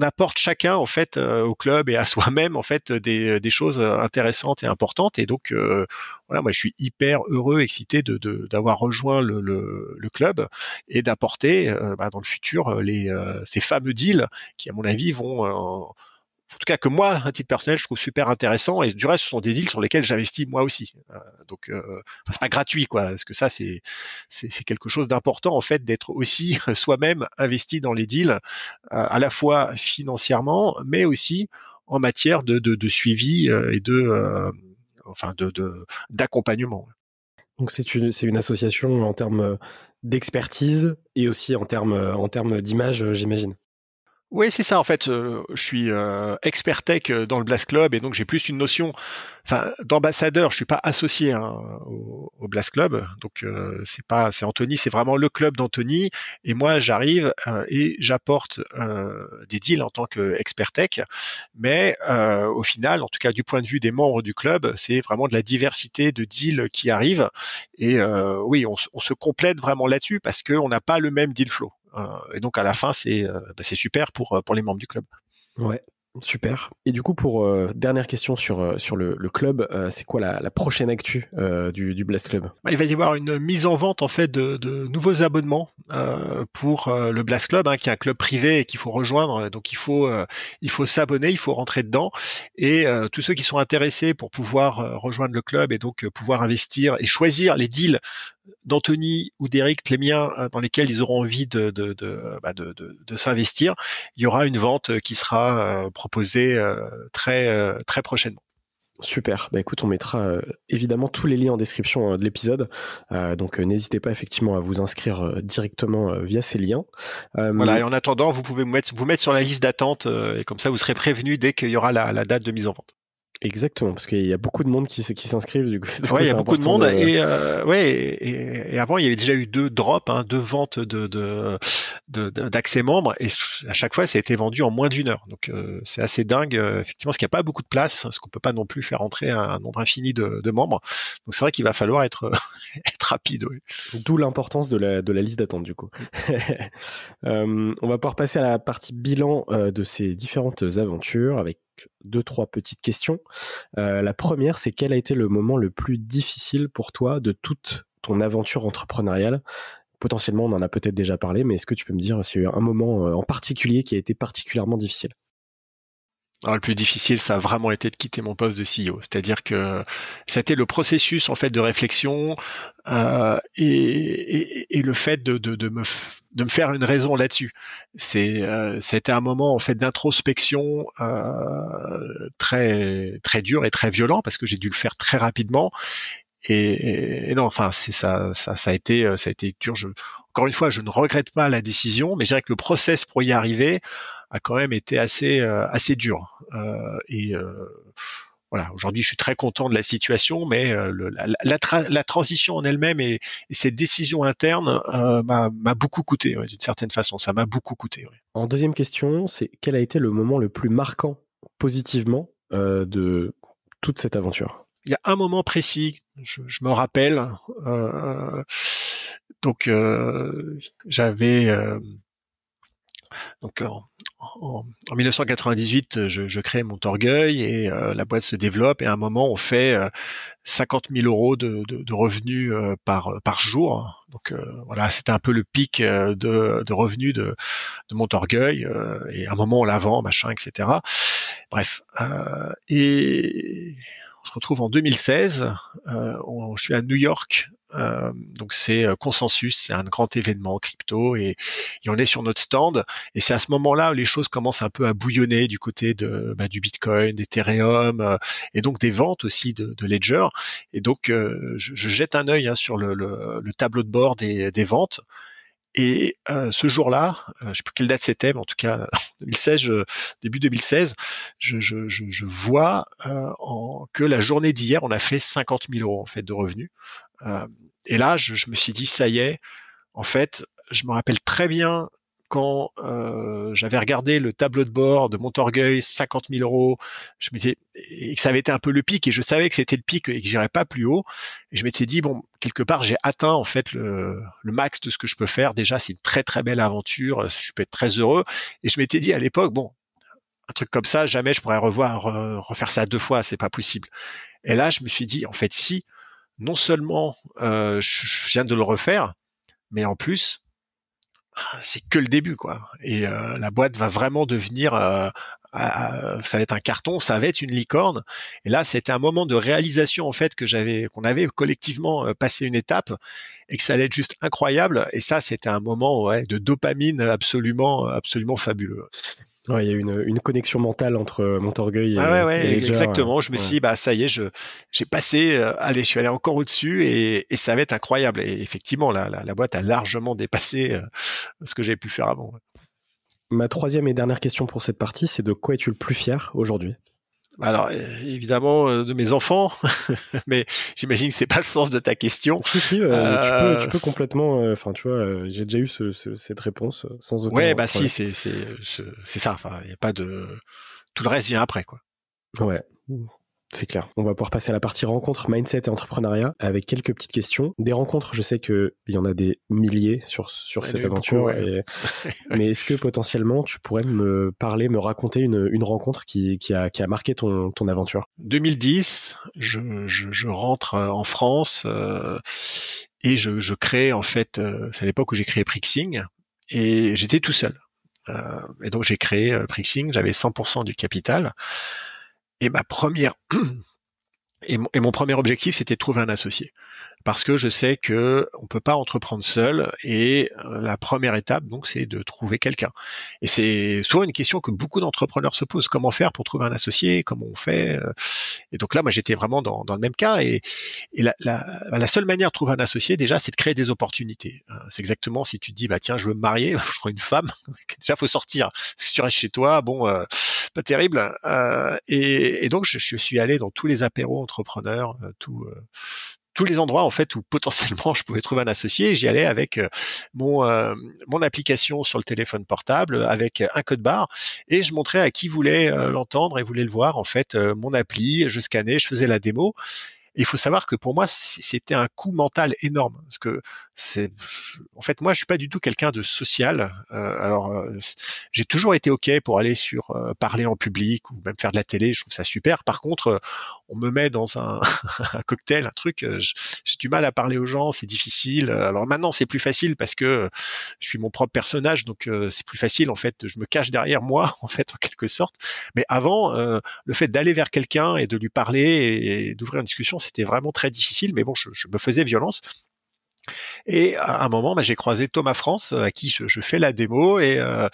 B: apporte chacun en fait euh, au club et à soi-même en fait des, choses intéressantes et importantes. Et donc euh, voilà moi je suis hyper heureux excité de d'avoir rejoint le, club et d'apporter euh, bah, dans le futur les ces fameux deals qui à mon avis vont en tout cas que moi, un titre personnel, je trouve super intéressant. Et du reste, ce sont des deals sur lesquels j'investis moi aussi. Euh, donc, euh, c'est pas gratuit, quoi. Parce que ça, c'est c'est quelque chose d'important en fait d'être aussi soi-même investi dans les deals, euh, à la fois financièrement, mais aussi en matière de, de, de suivi euh, et de enfin de d'accompagnement.
C: Donc c'est une, une association en termes d'expertise et aussi en termes en termes d'image, j'imagine.
B: Oui, c'est ça. En fait, euh, je suis euh, expert tech euh, dans le Blast Club et donc j'ai plus une notion, enfin, d'ambassadeur. Je suis pas associé hein, au, au, Blast Club, donc euh, c'est pas, c'est Anthony, c'est vraiment le club d'Anthony. Et moi, j'arrive et j'apporte des deals en tant qu'expert tech. Mais au final, en tout cas du point de vue des membres du club, c'est vraiment de la diversité de deals qui arrivent. Et oui, on, on se complète vraiment là-dessus parce qu'on n'a pas le même deal flow. Euh, et donc à la fin, c'est euh, bah, super pour, euh, pour les membres du club.
C: Ouais, Super. Et du coup, pour euh, dernière question sur, sur le, le club, euh, c'est quoi la, la, prochaine actu du, du Blast Club?
B: Bah, Il va y avoir une mise en vente en fait de, de nouveaux abonnements pour le Blast Club, hein, qui est un club privé et qu'il faut rejoindre. Donc il faut il faut s'abonner, il faut rentrer dedans. Et tous ceux qui sont intéressés pour pouvoir rejoindre le club et donc pouvoir investir et choisir les deals d'Anthony ou d'Eric, les miens, dans lesquels ils auront envie de, de, de, bah de, de s'investir, il y aura une vente qui sera euh, très, euh, très prochainement.
C: Super. Bah écoute, on mettra euh, évidemment tous les liens en description de l'épisode. Euh, donc n'hésitez pas effectivement à vous inscrire directement via ces liens.
B: voilà. Et en attendant, vous pouvez vous mettre, vous mettre sur la liste d'attente et comme ça vous serez prévenu dès qu'il y aura la, la date de mise en vente.
C: Exactement, parce qu'il y a beaucoup de monde qui, qui s'inscrivent. Du coup,
B: ouais, il y a beaucoup de monde. Et, euh, ouais, et, et, avant, il y avait déjà eu deux drops, hein, deux ventes de, de, d'accès membres, et à chaque fois, ça a été vendu en moins d'une heure. Donc, euh, c'est assez dingue, euh, effectivement, parce qu'il n'y a pas beaucoup de place, parce qu'on peut pas non plus faire entrer un, nombre infini de, de membres. Donc, c'est vrai qu'il va falloir être, être rapide. Oui.
C: D'où l'importance de la, de la liste d'attente, du coup. euh, on va pouvoir passer à la partie bilan euh, de ces différentes aventures avec deux, trois petites questions. Euh, la première, c'est quel a été le moment le plus difficile pour toi de toute ton aventure entrepreneuriale? Potentiellement, on en a peut-être déjà parlé, mais est-ce que tu peux me dire s'il y a eu un moment euh, en particulier qui a été particulièrement difficile?
B: Alors, le plus difficile, ça a vraiment été de quitter mon poste de CEO. C'est-à-dire que c'était le processus en fait de réflexion euh, et, et, le fait de, de, de, me de me faire une raison là-dessus. C'est euh, c'était un moment en fait d'introspection euh, très très dur et très violent parce que j'ai dû le faire très rapidement. Et, et non, enfin, c'est ça, ça, ça a été, ça a été dur. Je, encore une fois, je ne regrette pas la décision, mais je dirais que le process pour y arriver a quand même été assez euh, assez dur. Euh, et euh, voilà, aujourd'hui, je suis très content de la situation, mais la, la, transition en elle-même et, cette décision interne m'a beaucoup coûté, d'une certaine façon. Ça m'a beaucoup coûté.
C: En deuxième question, c'est quel a été le moment le plus marquant positivement de toute cette aventure?
B: Il y a un moment précis, je, je me rappelle. donc, j'avais donc en, 1998, je, je, crée Montorgueil et euh, la boîte se développe et à un moment on fait 50 euh, 000 euros de, revenus euh, par par jour. Donc voilà, c'était un peu le pic de, de revenus de, de Montorgueil et à un moment on la machin, etc. Bref, et on se retrouve en 2016. je suis à New York euh, donc c'est euh, Consensus, c'est un grand événement crypto et, on est sur notre stand et c'est à ce moment-là où les choses commencent un peu à bouillonner du côté de bah, du Bitcoin, d'Ethereum euh, et donc des ventes aussi de, de Ledger. Et donc je, je, jette un œil hein, sur le, le, le, tableau de bord des, des ventes. Et euh, ce jour-là, je sais plus quelle date c'était, mais en tout cas 2016, début 2016, je, vois en, que la journée d'hier, on a fait 50 000 euros en fait de revenus. Euh, et là, je, je, me suis dit, ça y est, en fait, je me rappelle très bien quand euh, j'avais regardé le tableau de bord de Montorgueil, 50 000 euros, je m'étais et que ça avait été un peu le pic et je savais que c'était le pic et que j'irais pas plus haut. Et je m'étais dit bon, quelque part j'ai atteint en fait le, le, max de ce que je peux faire. Déjà, c'est une très très belle aventure, je peux être très heureux. Et je m'étais dit à l'époque bon, un truc comme ça, jamais je pourrais revoir refaire ça deux fois, c'est pas possible. Et là, je me suis dit en fait si non seulement euh, je, viens de le refaire, mais en plus, c'est que le début, quoi. Et euh, la boîte va vraiment devenir, euh, ça va être un carton, ça va être une licorne. Et là, c'était un moment de réalisation en fait que j'avais, qu'on avait collectivement passé une étape et que ça allait être juste incroyable. Et ça, c'était un moment ouais, de dopamine absolument, absolument fabuleux.
C: Ouais, il y a une, une connexion mentale entre Montorgueil et,
B: ah ouais, exactement. Je me suis dit, bah ça y est, je j'ai passé, euh, allez, je suis allé encore au-dessus et, et, ça va être incroyable. Et effectivement, la, la, la boîte a largement dépassé euh, ce que j'avais pu faire avant.
C: Ma troisième et dernière question pour cette partie, c'est de quoi es-tu le plus fier aujourd'hui?
B: Alors évidemment euh, de mes enfants, mais j'imagine que c'est pas le sens de ta question.
C: Si si, euh, tu, peux, euh, tu peux complètement. Enfin, tu vois, j'ai déjà eu ce, cette réponse sans aucun.
B: Ouais, bah si, c'est c'est c'est ça. Enfin, il y a pas de tout le reste vient après quoi.
C: Ouais. C'est clair. On va pouvoir passer à la partie rencontre, mindset et entrepreneuriat avec quelques petites questions. Des rencontres, je sais qu'il y en a des milliers sur, sur cette aventure. mais est-ce que potentiellement tu pourrais me parler, me raconter une, une rencontre qui, qui, a, qui a marqué ton, ton aventure?
B: 2010, je, je, je, rentre euh, en France euh, et je, je crée en fait, euh, c'est à l'époque où j'ai créé Prixing et j'étais tout seul. Euh, et donc j'ai créé Prixing, j'avais 100% du capital. Et ma première et mon, premier objectif, c'était de trouver un associé, parce que je sais que on peut pas entreprendre seul, et euh, la première étape, donc, c'est de trouver quelqu'un. Et c'est souvent une question que beaucoup d'entrepreneurs se posent comment faire pour trouver un associé, comment on fait? Euh. Et donc là, moi, j'étais vraiment dans, le même cas, et, la, la, seule manière de trouver un associé, déjà, c'est de créer des opportunités. Euh, c'est exactement si tu te dis, bah tiens, je veux me marier, je crois une femme, déjà, faut sortir. Parce que tu restes chez toi, bon pas terrible. Euh, et, donc je, suis allé dans tous les apéros entrepreneurs, euh, tout, euh, tous les endroits en fait où potentiellement je pouvais trouver un associé. J'y allais avec mon mon application sur le téléphone portable, avec un code barre, et je montrais à qui voulait l'entendre et voulait le voir en fait mon appli. Je scannais, je faisais la démo. Il faut savoir que pour moi, c'était un coup mental énorme parce que c'est, en fait, moi, je suis pas du tout quelqu'un de social. Euh, alors, euh, j'ai toujours été ok pour aller sur euh, parler en public ou même faire de la télé. Je trouve ça super. Par contre, on me met dans un, un cocktail, un truc, j'ai du mal à parler aux gens, c'est difficile. Alors maintenant, c'est plus facile parce que je suis mon propre personnage, donc c'est plus facile en fait. Je me cache derrière moi, en fait, en quelque sorte. Mais avant, le fait d'aller vers quelqu'un et de lui parler et, d'ouvrir une discussion, c'était vraiment très difficile. Mais bon, je, me faisais violence. Et à un moment, bah, j'ai croisé Thomas France, euh, à qui je, fais la démo, et, euh,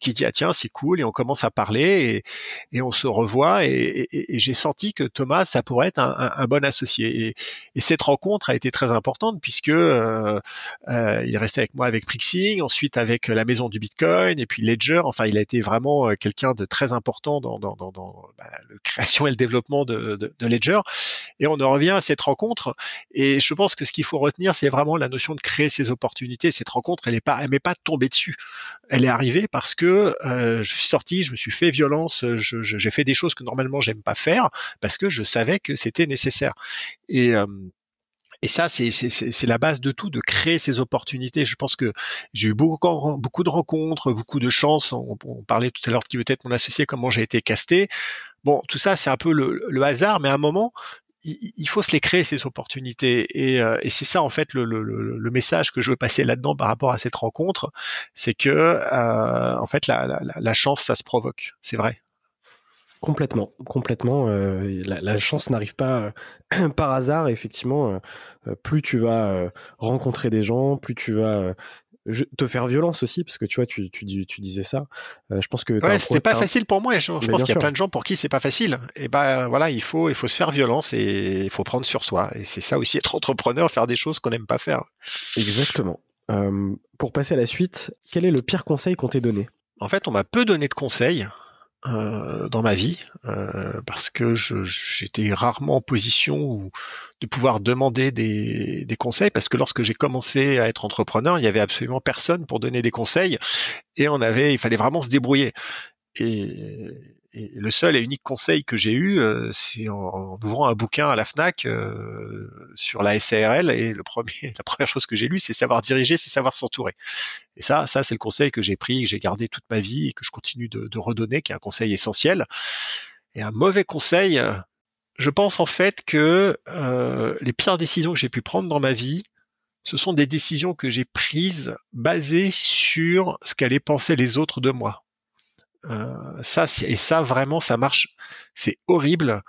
B: qui dit ah tiens c'est cool, et on commence à parler, et, on se revoit, et, j'ai senti que Thomas ça pourrait être un, bon associé. Et, cette rencontre a été très importante puisque euh, il est resté avec moi avec Prixing, ensuite avec la maison du Bitcoin, et puis Ledger. Enfin, il a été vraiment quelqu'un de très important dans, bah, la création et le développement de, de, de Ledger. Et on en revient à cette rencontre, et je pense que ce qu'il faut retenir, c'est vraiment la notion de créer ces opportunités. Cette rencontre, elle est pas, pas tombée dessus. Elle est arrivée parce que euh, je suis sorti, je me suis fait violence, j'ai fait des choses que normalement j'aime pas faire parce que je savais que c'était nécessaire. Et euh, ça, c'est la base de tout, de créer ces opportunités. Je pense que j'ai eu beaucoup, de rencontres, beaucoup de chances. On, parlait tout à l'heure de qui veut être mon associé, comment j'ai été casté. Bon, tout ça, c'est un peu le, le, hasard, mais à un moment, il faut se les créer ces opportunités euh, et, c'est ça en fait le, message que je veux passer là-dedans par rapport à cette rencontre, c'est que euh, en fait la, chance ça se provoque, c'est vrai.
C: Complètement, complètement. Euh, la, chance n'arrive pas par hasard. Effectivement, plus tu vas rencontrer des gens, plus tu vas te faire violence aussi parce que tu vois tu, tu, tu disais ça. Euh, je pense que
B: ouais c'était pas facile pour moi je, je pense qu'il y a plein de gens pour qui c'est pas facile. Et ben voilà il faut il faut se faire violence et il faut prendre sur soi. Et c'est ça aussi être entrepreneur faire des choses qu'on n'aime pas faire.
C: Exactement. Euh, pour passer à la suite quel est le pire conseil qu'on t'ait donné?
B: En fait on m'a peu donné de conseils euh, dans ma vie euh, parce que j'étais rarement en position de pouvoir demander des, des conseils parce que lorsque j'ai commencé à être entrepreneur, il y avait absolument personne pour donner des conseils et on avait, il fallait vraiment se débrouiller. Et, le seul et unique conseil que j'ai eu, euh, c'est en, ouvrant un bouquin à la Fnac euh, sur la SARL. Et la première chose que j'ai lu, c'est savoir diriger, c'est savoir s'entourer. Et ça, ça c'est le conseil que j'ai pris, que j'ai gardé toute ma vie et que je continue de, de, redonner, qui est un conseil essentiel. Et un mauvais conseil, je pense en fait que euh, les pires décisions que j'ai pu prendre dans ma vie, ce sont des décisions que j'ai prises basées sur ce qu'allaient penser les autres de moi. Euh, ça, et ça vraiment, ça marche. C'est horrible.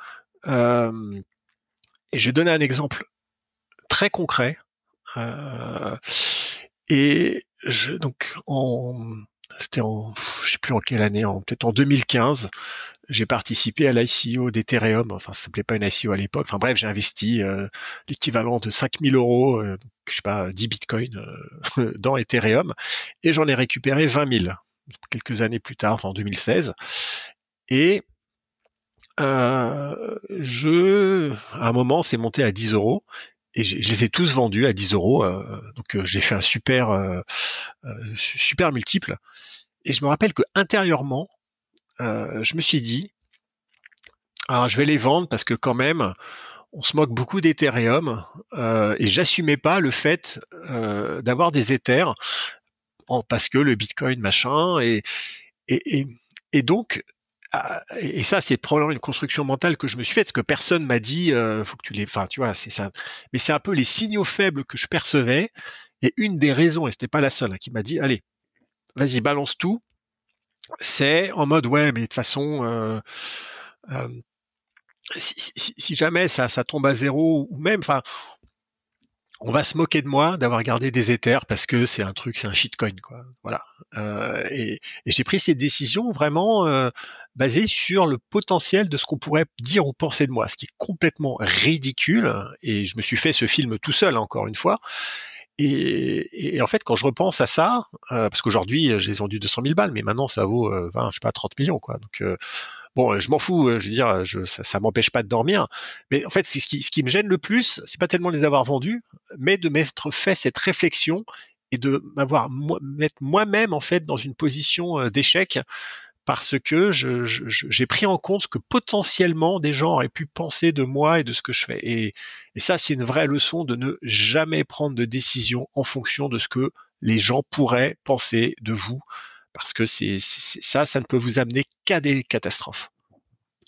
B: Euh, et je vais donner un exemple très concret. Euh, et je, donc, en, c'était en, je sais plus en quelle année, en, peut-être en 2015, j'ai participé à l'ICO d'Ethereum. Enfin, ça s'appelait pas une ICO à l'époque. Enfin bref, j'ai investi euh, l'équivalent de 5000 euros, euh, je sais pas, 10 bitcoins dans Ethereum, et j'en ai récupéré 20 000 quelques années plus tard, enfin en 2016. Et euh, je, à un moment, c'est monté à 10 euros et je, les ai tous vendus à 10 euros. Euh, donc euh, j'ai fait un super, super multiple. Et je me rappelle que intérieurement, je me suis dit, alors je vais les vendre parce que quand même, on se moque beaucoup d'Ethereum et j'assumais pas le fait d'avoir des Ethers parce que le Bitcoin machin et et, et, donc ah, et ça c'est probablement une construction mentale que je me suis faite parce que personne m'a dit euh, faut que tu les enfin tu vois c'est ça mais c'est un peu les signaux faibles que je percevais et une des raisons et c'était pas la seule hein, qui m'a dit allez vas-y balance tout c'est en mode ouais mais de toute façon euh, euh, si, si, si, jamais ça, ça tombe à zéro ou même enfin on va se moquer de moi d'avoir gardé des Ethers parce que c'est un truc, c'est un shitcoin, quoi. Voilà. Euh, et, j'ai pris cette décision vraiment euh, basée sur le potentiel de ce qu'on pourrait dire ou penser de moi, ce qui est complètement ridicule. Et je me suis fait ce film tout seul, encore une fois. Et, en fait, quand je repense à ça, euh, parce qu'aujourd'hui, j'ai vendu 200 000 balles, mais maintenant ça vaut 20, je sais pas, 30 millions, quoi. Donc Bon, euh, je m'en fous, euh, je veux dire, je, ça, m'empêche pas de dormir. Mais en fait, ce qui, me gêne le plus, c'est pas tellement les avoir vendus, mais de m'être fait cette réflexion et de m'avoir mettre moi-même en fait dans une position euh, d'échec parce que j'ai pris en compte ce que potentiellement des gens auraient pu penser de moi et de ce que je fais. Et ça, c'est une vraie leçon de ne jamais prendre de décision en fonction de ce que les gens pourraient penser de vous, parce que c'est ça, ça ne peut vous amener qu'à des catastrophes.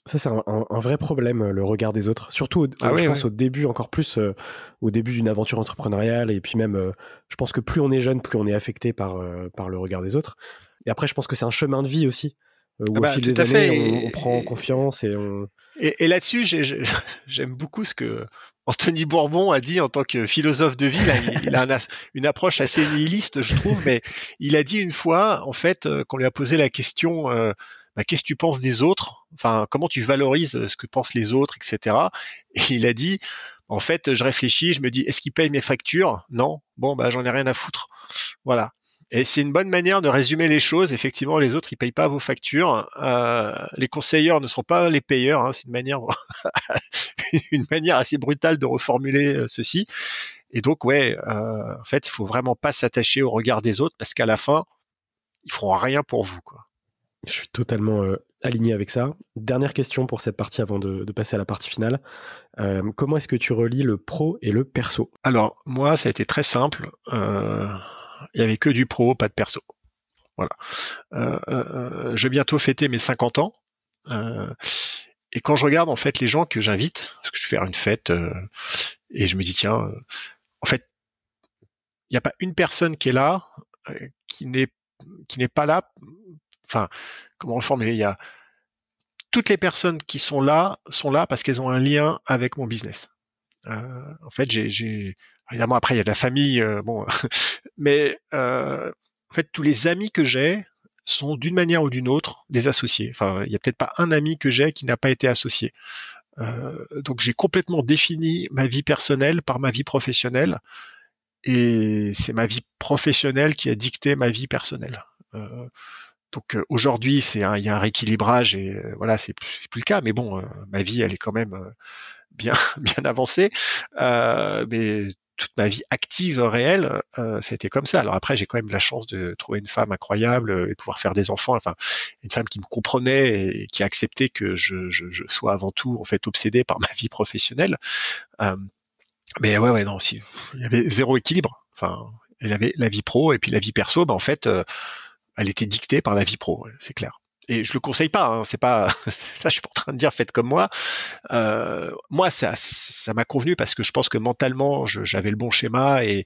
C: Ça, c'est un, un, vrai problème, le regard des autres. Surtout, ah je pense au début, encore plus euh, au début d'une aventure entrepreneuriale. Et puis même, euh, je pense que plus on est jeune, plus on est affecté par, euh, par le regard des autres. Et après, je pense que c'est un chemin de vie aussi. où ah au bah, fil des années, on, on, prend confiance et on...
B: Et, et là-dessus, j'aime beaucoup ce que Anthony Bourbon a dit en tant que philosophe de vie. il, a une approche assez nihiliste, je trouve, mais il a dit une fois, en fait, qu'on lui a posé la question bah, qu'est-ce que tu penses des autres? Enfin, comment tu valorises ce que pensent les autres, etc. Et il a dit, en fait, je réfléchis, je me dis, est-ce qu'ils payent mes factures? Non. Bon, bah j'en ai rien à foutre. Voilà. Et c'est une bonne manière de résumer les choses. Effectivement, les autres, ils payent pas vos factures. Euh, les conseilleurs ne sont pas les payeurs. Hein. C'est une manière, une manière assez brutale de reformuler euh, ceci. Et donc, ouais, euh, en fait, il faut vraiment pas s'attacher au regard des autres parce qu'à la fin, ils feront rien pour vous, quoi.
C: Je suis totalement euh, aligné avec ça. Dernière question pour cette partie avant de, passer à la partie finale. Euh, comment est-ce que tu relis le pro et le perso?
B: Alors, moi, ça a été très simple. Euh, il y avait que du pro, pas de perso. Voilà. je vais bientôt fêter mes 50 ans. et quand je regarde en fait les gens que j'invite, parce que je vais faire une fête, et je me dis tiens, en fait, il n'y a pas une personne qui est là qui n'est qui n'est pas là enfin, comment reformuler Il y a toutes les personnes qui sont là sont là parce qu'elles ont un lien avec mon business. Euh, en fait, j'ai, évidemment après il y a de la famille, euh, bon, mais euh, en fait tous les amis que j'ai sont d'une manière ou d'une autre des associés. Enfin, il y a peut-être pas un ami que j'ai qui n'a pas été associé. donc j'ai complètement défini ma vie personnelle par ma vie professionnelle et c'est ma vie professionnelle qui a dicté ma vie personnelle. Donc euh, aujourd'hui, c'est il y a un rééquilibrage et euh, voilà, c'est plus, plus le cas. Mais bon, euh, ma vie, elle est quand même bien bien avancée. mais toute ma vie active réelle, ça a été comme ça. Alors après, j'ai quand même la chance de trouver une femme incroyable et de pouvoir faire des enfants. Enfin, une femme qui me comprenait et qui a accepté que je, je, je sois avant tout en fait obsédé par ma vie professionnelle. mais ouais, ouais, non, si il y avait zéro équilibre. Enfin, il avait la vie pro et puis la vie perso. Ben en fait elle était dictée par la vie pro, c'est clair. Et je le conseille pas, hein, c'est pas. là, je suis pas en train de dire faites comme moi. Euh, moi, ça, ça m'a convenu parce que je pense que mentalement, j'avais le bon schéma et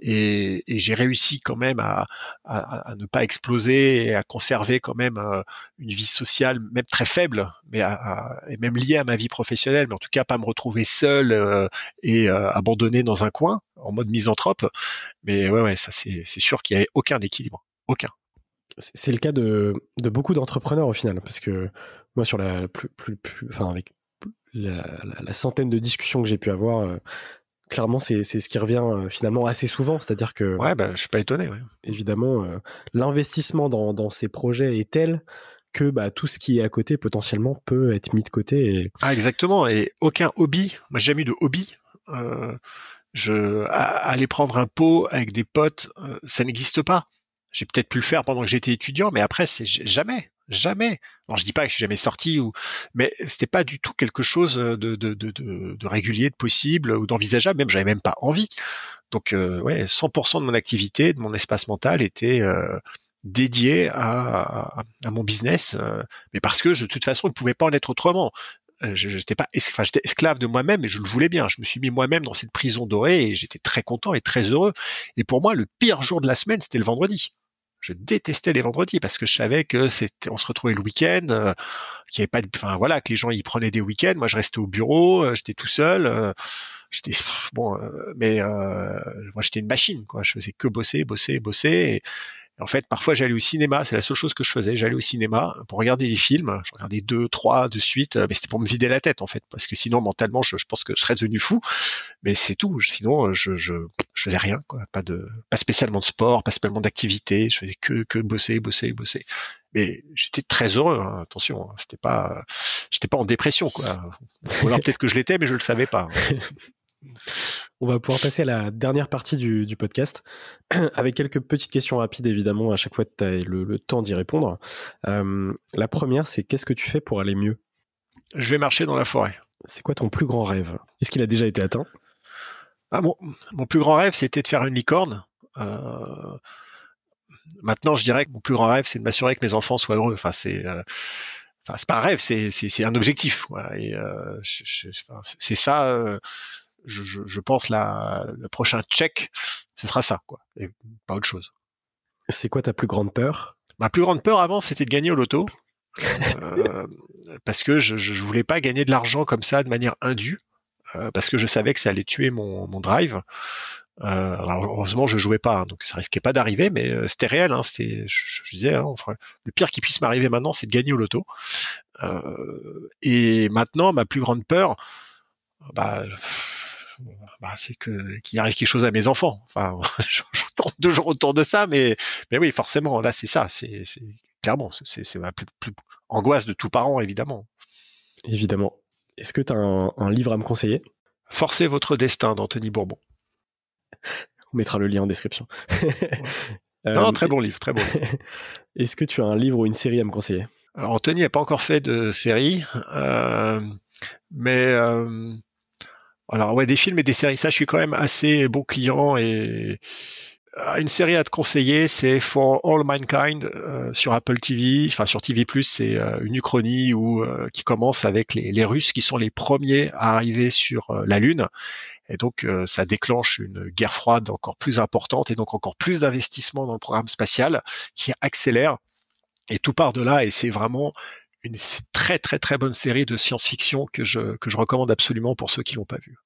B: et, j'ai réussi quand même à, à, ne pas exploser et à conserver quand même euh, une vie sociale, même très faible, mais à, et même liée à ma vie professionnelle, mais en tout cas pas me retrouver seul euh, et abandonné dans un coin en mode misanthrope. Mais ouais, ouais, ça c'est sûr qu'il y avait aucun équilibre, aucun.
C: C'est le cas de, beaucoup d'entrepreneurs au final, parce que moi, sur la plus, plus, enfin, avec la, centaine de discussions que j'ai pu avoir, euh, clairement, c'est ce qui revient euh, finalement assez souvent. C'est-à-dire que.
B: Ouais, bah, je suis pas étonné.
C: Évidemment, euh, l'investissement dans, ces projets est tel que bah, tout ce qui est à côté potentiellement peut être mis de côté.
B: Ah, exactement. Et aucun hobby, moi j'ai jamais eu de hobby. je aller prendre un pot avec des potes, ça n'existe pas. J'ai peut-être pu le faire pendant que j'étais étudiant, mais après, c'est jamais, jamais. Alors, je dis pas que je suis jamais sorti ou, mais c'était pas du tout quelque chose de, de, de, de, régulier, de possible ou d'envisageable. Même, j'avais même pas envie. Donc, euh, ouais, 100% de mon activité, de mon espace mental était euh, dédié à, à, mon business, euh, mais parce que je, de toute façon, je ne pouvais pas en être autrement je j'étais pas enfin j'étais esclave de moi-même et je le voulais bien je me suis mis moi-même dans cette prison dorée et j'étais très content et très heureux et pour moi le pire jour de la semaine c'était le vendredi je détestais les vendredis parce que je savais que c'était, on se retrouvait le week-end, euh, qu'il y avait pas, de, enfin voilà, que les gens y prenaient des week-ends. Moi, je restais au bureau, euh, j'étais tout seul. Euh, j'étais bon, mais moi, j'étais une machine, quoi. Je faisais que bosser, bosser, bosser. En fait, parfois, j'allais au cinéma. C'est la seule chose que je faisais. J'allais au cinéma pour regarder des films. Je regardais deux, trois de suite, mais c'était pour me vider la tête, en fait, parce que sinon, mentalement, je, je pense que je serais devenu fou. Mais c'est tout. Sinon, je, je, je faisais rien, quoi. Pas de, pas spécialement de sport, pas spécialement d'activité. Je faisais que, que bosser, bosser, bosser. Mais j'étais très heureux. Hein. attention, hein. c'était pas, j'étais pas en dépression, quoi. Ou alors peut-être que je l'étais, mais je le savais pas.
C: On va pouvoir passer à la dernière partie du, podcast, avec quelques petites questions rapides, évidemment, à chaque fois tu as le, temps d'y répondre. Euh, la première, c'est qu'est-ce que tu fais pour aller mieux?
B: Je vais marcher dans la forêt.
C: C'est quoi ton plus grand rêve? Est-ce qu'il a déjà été atteint?
B: Ah, mon, mon, plus grand rêve, c'était de faire une licorne. Euh, maintenant, je dirais que mon plus grand rêve, c'est de m'assurer que mes enfants soient heureux. Enfin, c'est euh, Enfin, c'est pas un rêve, c'est c'est un objectif. Quoi. Et euh, c'est ça. Je, je, je, pense la, le prochain check, ce sera ça, quoi, et pas autre chose.
C: C'est quoi ta plus grande peur?
B: Ma plus grande peur avant, c'était de gagner au loto, euh, parce que je, je voulais pas gagner de l'argent comme ça de manière indue, euh, parce que je savais que ça allait tuer mon, mon drive. Euh, alors heureusement je jouais pas, hein, donc ça risquait pas d'arriver, mais euh, c'était réel. Hein, c'était, je, je, disais, hein, le pire qui puisse m'arriver maintenant, c'est de gagner au loto. Euh, et maintenant, ma plus grande peur, bah, bah c'est que qu'il arrive quelque chose à mes enfants. Enfin, je, tourne toujours autour de ça, mais mais oui, forcément, là c'est ça, c'est clairement, c'est ma plus, plus angoisse de tout parent, évidemment.
C: Évidemment. Est-ce que tu as un, un livre à me conseiller?
B: Forcez votre destin d'Anthony Bourbon.
C: On mettra le lien en description.
B: non, euh, très bon livre, très bon.
C: Est-ce que tu as un livre ou une série à me conseiller?
B: Alors Anthony n'a pas encore fait de série, euh, mais euh, alors ouais, des films et des séries, ça je suis quand même assez bon client et une série à te conseiller, c'est For All Mankind sur Apple TV, enfin sur TV+. C'est une uchronie où qui commence avec les, les, Russes qui sont les premiers à arriver sur la Lune et donc, euh, ça déclenche une guerre froide encore plus importante et donc encore plus d'investissement dans le programme spatial qui accélère. Et tout part de là. Et c'est vraiment une très très très bonne série de science-fiction que je, que je recommande absolument pour ceux qui l'ont pas vu.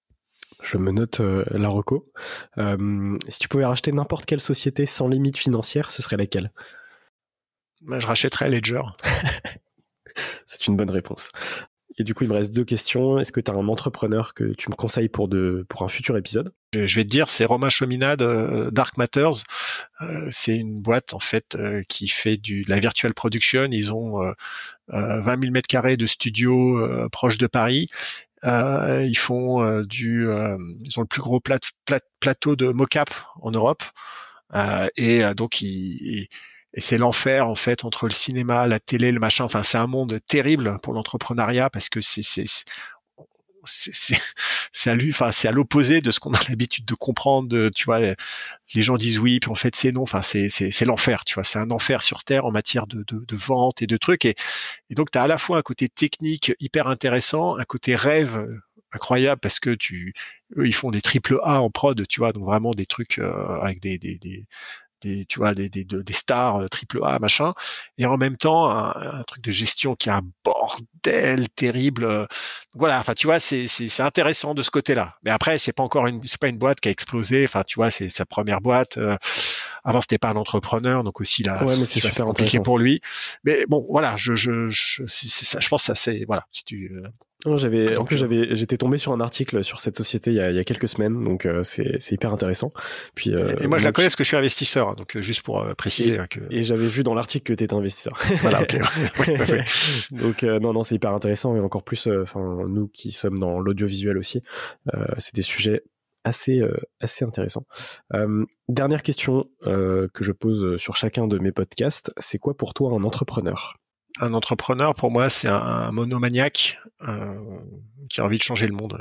C: Je me note euh, la reco. Euh, si tu pouvais racheter n'importe quelle société sans limite financière, ce serait laquelle?
B: Ben, Je rachèterais Ledger.
C: C'est une bonne réponse. Et du coup, il me reste deux questions. Est-ce que tu as un entrepreneur que tu me conseilles pour, de, pour un futur épisode?
B: Je, vais te dire, c'est Romain Chominade, euh, Dark Matters. Euh, c'est une boîte en fait qui fait du, de la virtual production. Ils ont 20 000 mètres carrés de studio proche de Paris. Ils font du, ils ont le plus gros plateau de mocap en Europe. et donc ils et c'est l'enfer en fait entre le cinéma, la télé, le machin. Enfin, c'est un monde terrible pour l'entrepreneuriat parce que c'est c'est à lui, enfin c'est à l'opposé de ce qu'on a l'habitude de comprendre. tu vois, les, gens disent oui, puis en fait c'est non. Enfin c'est c'est l'enfer, tu vois. C'est un enfer sur terre en matière de, de, de vente et de trucs. Et, et donc tu as à la fois un côté technique hyper intéressant, un côté rêve incroyable parce que tu eux ils font des triple A en prod, tu vois, donc vraiment des trucs euh, avec des, des, des, des tu vois des, des, des stars euh, triple A machin. Et en même temps un, truc de gestion qui est un bordel terrible euh. voilà enfin tu vois c'est c'est intéressant de ce côté là mais après c'est pas encore une c'est pas une boîte qui a explosé. Enfin tu vois c'est sa première boîte euh. avant c'était pas un entrepreneur donc aussi là
C: ouais, mais c'est super
B: compliqué pour lui. Mais bon voilà je je je, ça, je pense que ça c'est voilà si tu
C: j'avais, en plus, euh, j'avais, j'étais tombé sur un article sur cette société il y a, il y a quelques semaines, donc euh, c'est, c'est hyper intéressant. Puis,
B: euh, et moi, je la connais parce que je suis investisseur, donc juste pour préciser.
C: Et,
B: hein, que...
C: et j'avais vu dans l'article que tu étais investisseur.
B: voilà, ok.
C: donc non, non, c'est hyper intéressant et encore plus, enfin, nous qui sommes dans l'audiovisuel aussi, c'est des sujets assez assez intéressants. dernière question que je pose sur chacun de mes podcasts, c'est quoi pour toi un entrepreneur?
B: Un entrepreneur, pour moi, c'est un, monomaniaque euh, qui a envie de changer le monde.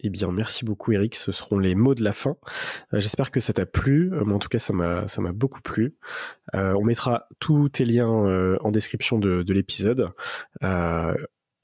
C: Eh bien, merci beaucoup, Eric. Ce seront les mots de la fin. Euh, j'espère que ça t'a plu. Euh, en tout cas, ça m'a, beaucoup plu. on mettra tous tes liens en description de, de l'épisode.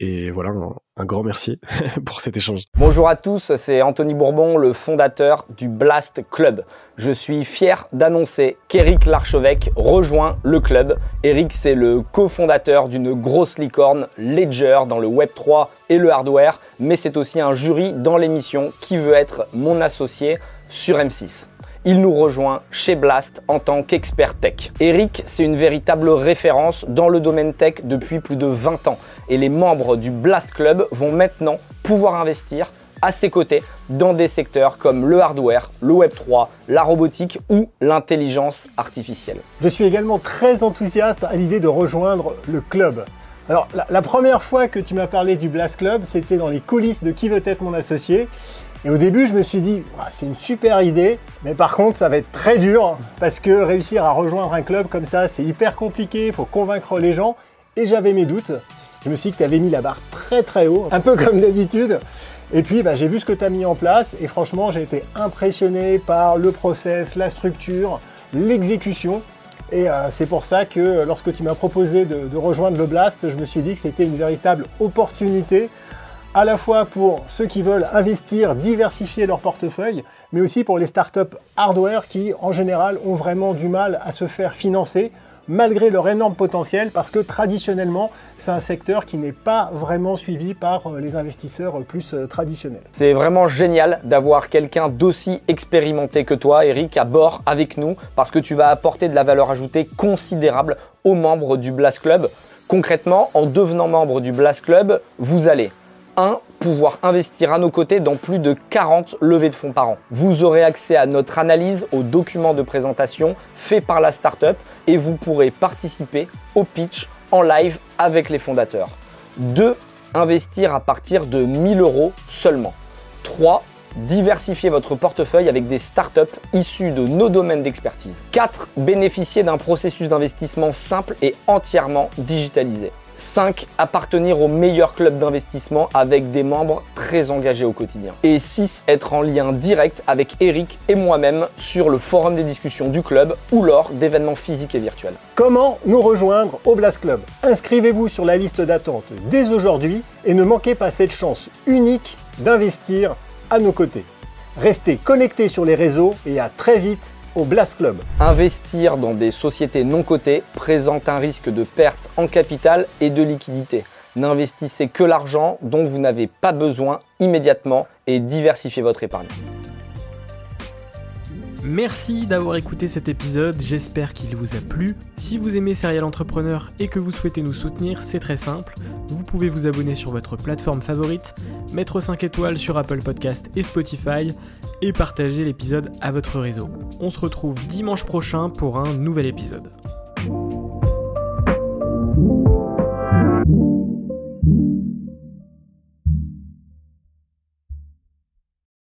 C: Et voilà, un, grand merci pour cet échange.
D: Bonjour à tous, c'est Anthony Bourbon, le fondateur du Blast Club. Je suis fier d'annoncer qu'Eric Larchevêque rejoint le club. Eric, c'est le cofondateur d'une grosse licorne, Ledger, dans le Web3 et le hardware, mais c'est aussi un jury dans l'émission qui veut être mon associé sur M6 il nous rejoint chez Blast en tant qu'expert tech. Eric, c'est une véritable référence dans le domaine tech depuis plus de 20 ans et les membres du Blast Club vont maintenant pouvoir investir à ses côtés dans des secteurs comme le hardware, le Web3, la robotique ou l'intelligence artificielle.
E: Je suis également très enthousiaste à l'idée de rejoindre le club. Alors, la, la première fois que tu m'as parlé du Blast Club, c'était dans les coulisses de Qui veut être mon associé. Et au début, je me suis dit, c'est une super idée, mais par contre, ça va être très dur parce que réussir à rejoindre un club comme ça, c'est hyper compliqué, il faut convaincre les gens. Et j'avais mes doutes. Je me suis dit que tu avais mis la barre très très haut, un peu comme d'habitude. Et puis bah, j'ai vu ce que tu as mis en place et franchement j'ai été impressionné par le process, la structure, l'exécution. Et euh, c'est pour ça que lorsque tu m'as proposé de, rejoindre le Blast, je me suis dit que c'était une véritable opportunité à la fois pour ceux qui veulent investir, diversifier leur portefeuille, mais aussi pour les startups hardware qui en général ont vraiment du mal à se faire financer malgré leur énorme potentiel, parce que traditionnellement, c'est un secteur qui n'est pas vraiment suivi par euh, les investisseurs plus euh, traditionnels.
D: C'est vraiment génial d'avoir quelqu'un d'aussi expérimenté que toi, Eric, à bord avec nous, parce que tu vas apporter de la valeur ajoutée considérable aux membres du Blast Club. Concrètement, en devenant membre du Blast Club, vous allez 1 pouvoir investir à nos côtés dans plus de 40 levées de fonds par an. Vous aurez accès à notre analyse, aux documents de présentation faits par la startup et vous pourrez participer au pitch en live avec les fondateurs. 2. Investir à partir de 1000 euros seulement. 3. Diversifier votre portefeuille avec des startups issues de nos domaines d'expertise. 4. Bénéficier d'un processus d'investissement simple et entièrement digitalisé. 5. Appartenir au meilleur club d'investissement avec des membres très engagés au quotidien. Et 6. Être en lien direct avec Eric et moi-même sur le forum des discussions du club ou lors d'événements physiques et virtuels.
E: Comment nous rejoindre au Blast Club? Inscrivez-vous sur la liste d'attente dès aujourd'hui et ne manquez pas cette chance unique d'investir à nos côtés. Restez connectés sur les réseaux et à très vite au Blast Club.
D: Investir dans des sociétés non cotées présente un risque de perte en capital et de liquidité. N'investissez que l'argent dont vous n'avez pas besoin immédiatement et diversifiez votre épargne.
A: Merci d'avoir écouté cet épisode, j'espère qu'il vous a plu. Si vous aimez Serial Entrepreneur et que vous souhaitez nous soutenir, c'est très simple. Vous pouvez vous abonner sur votre plateforme favorite, mettre 5 étoiles sur Apple Podcast et Spotify et partager l'épisode à votre réseau. On se retrouve dimanche prochain pour un nouvel épisode.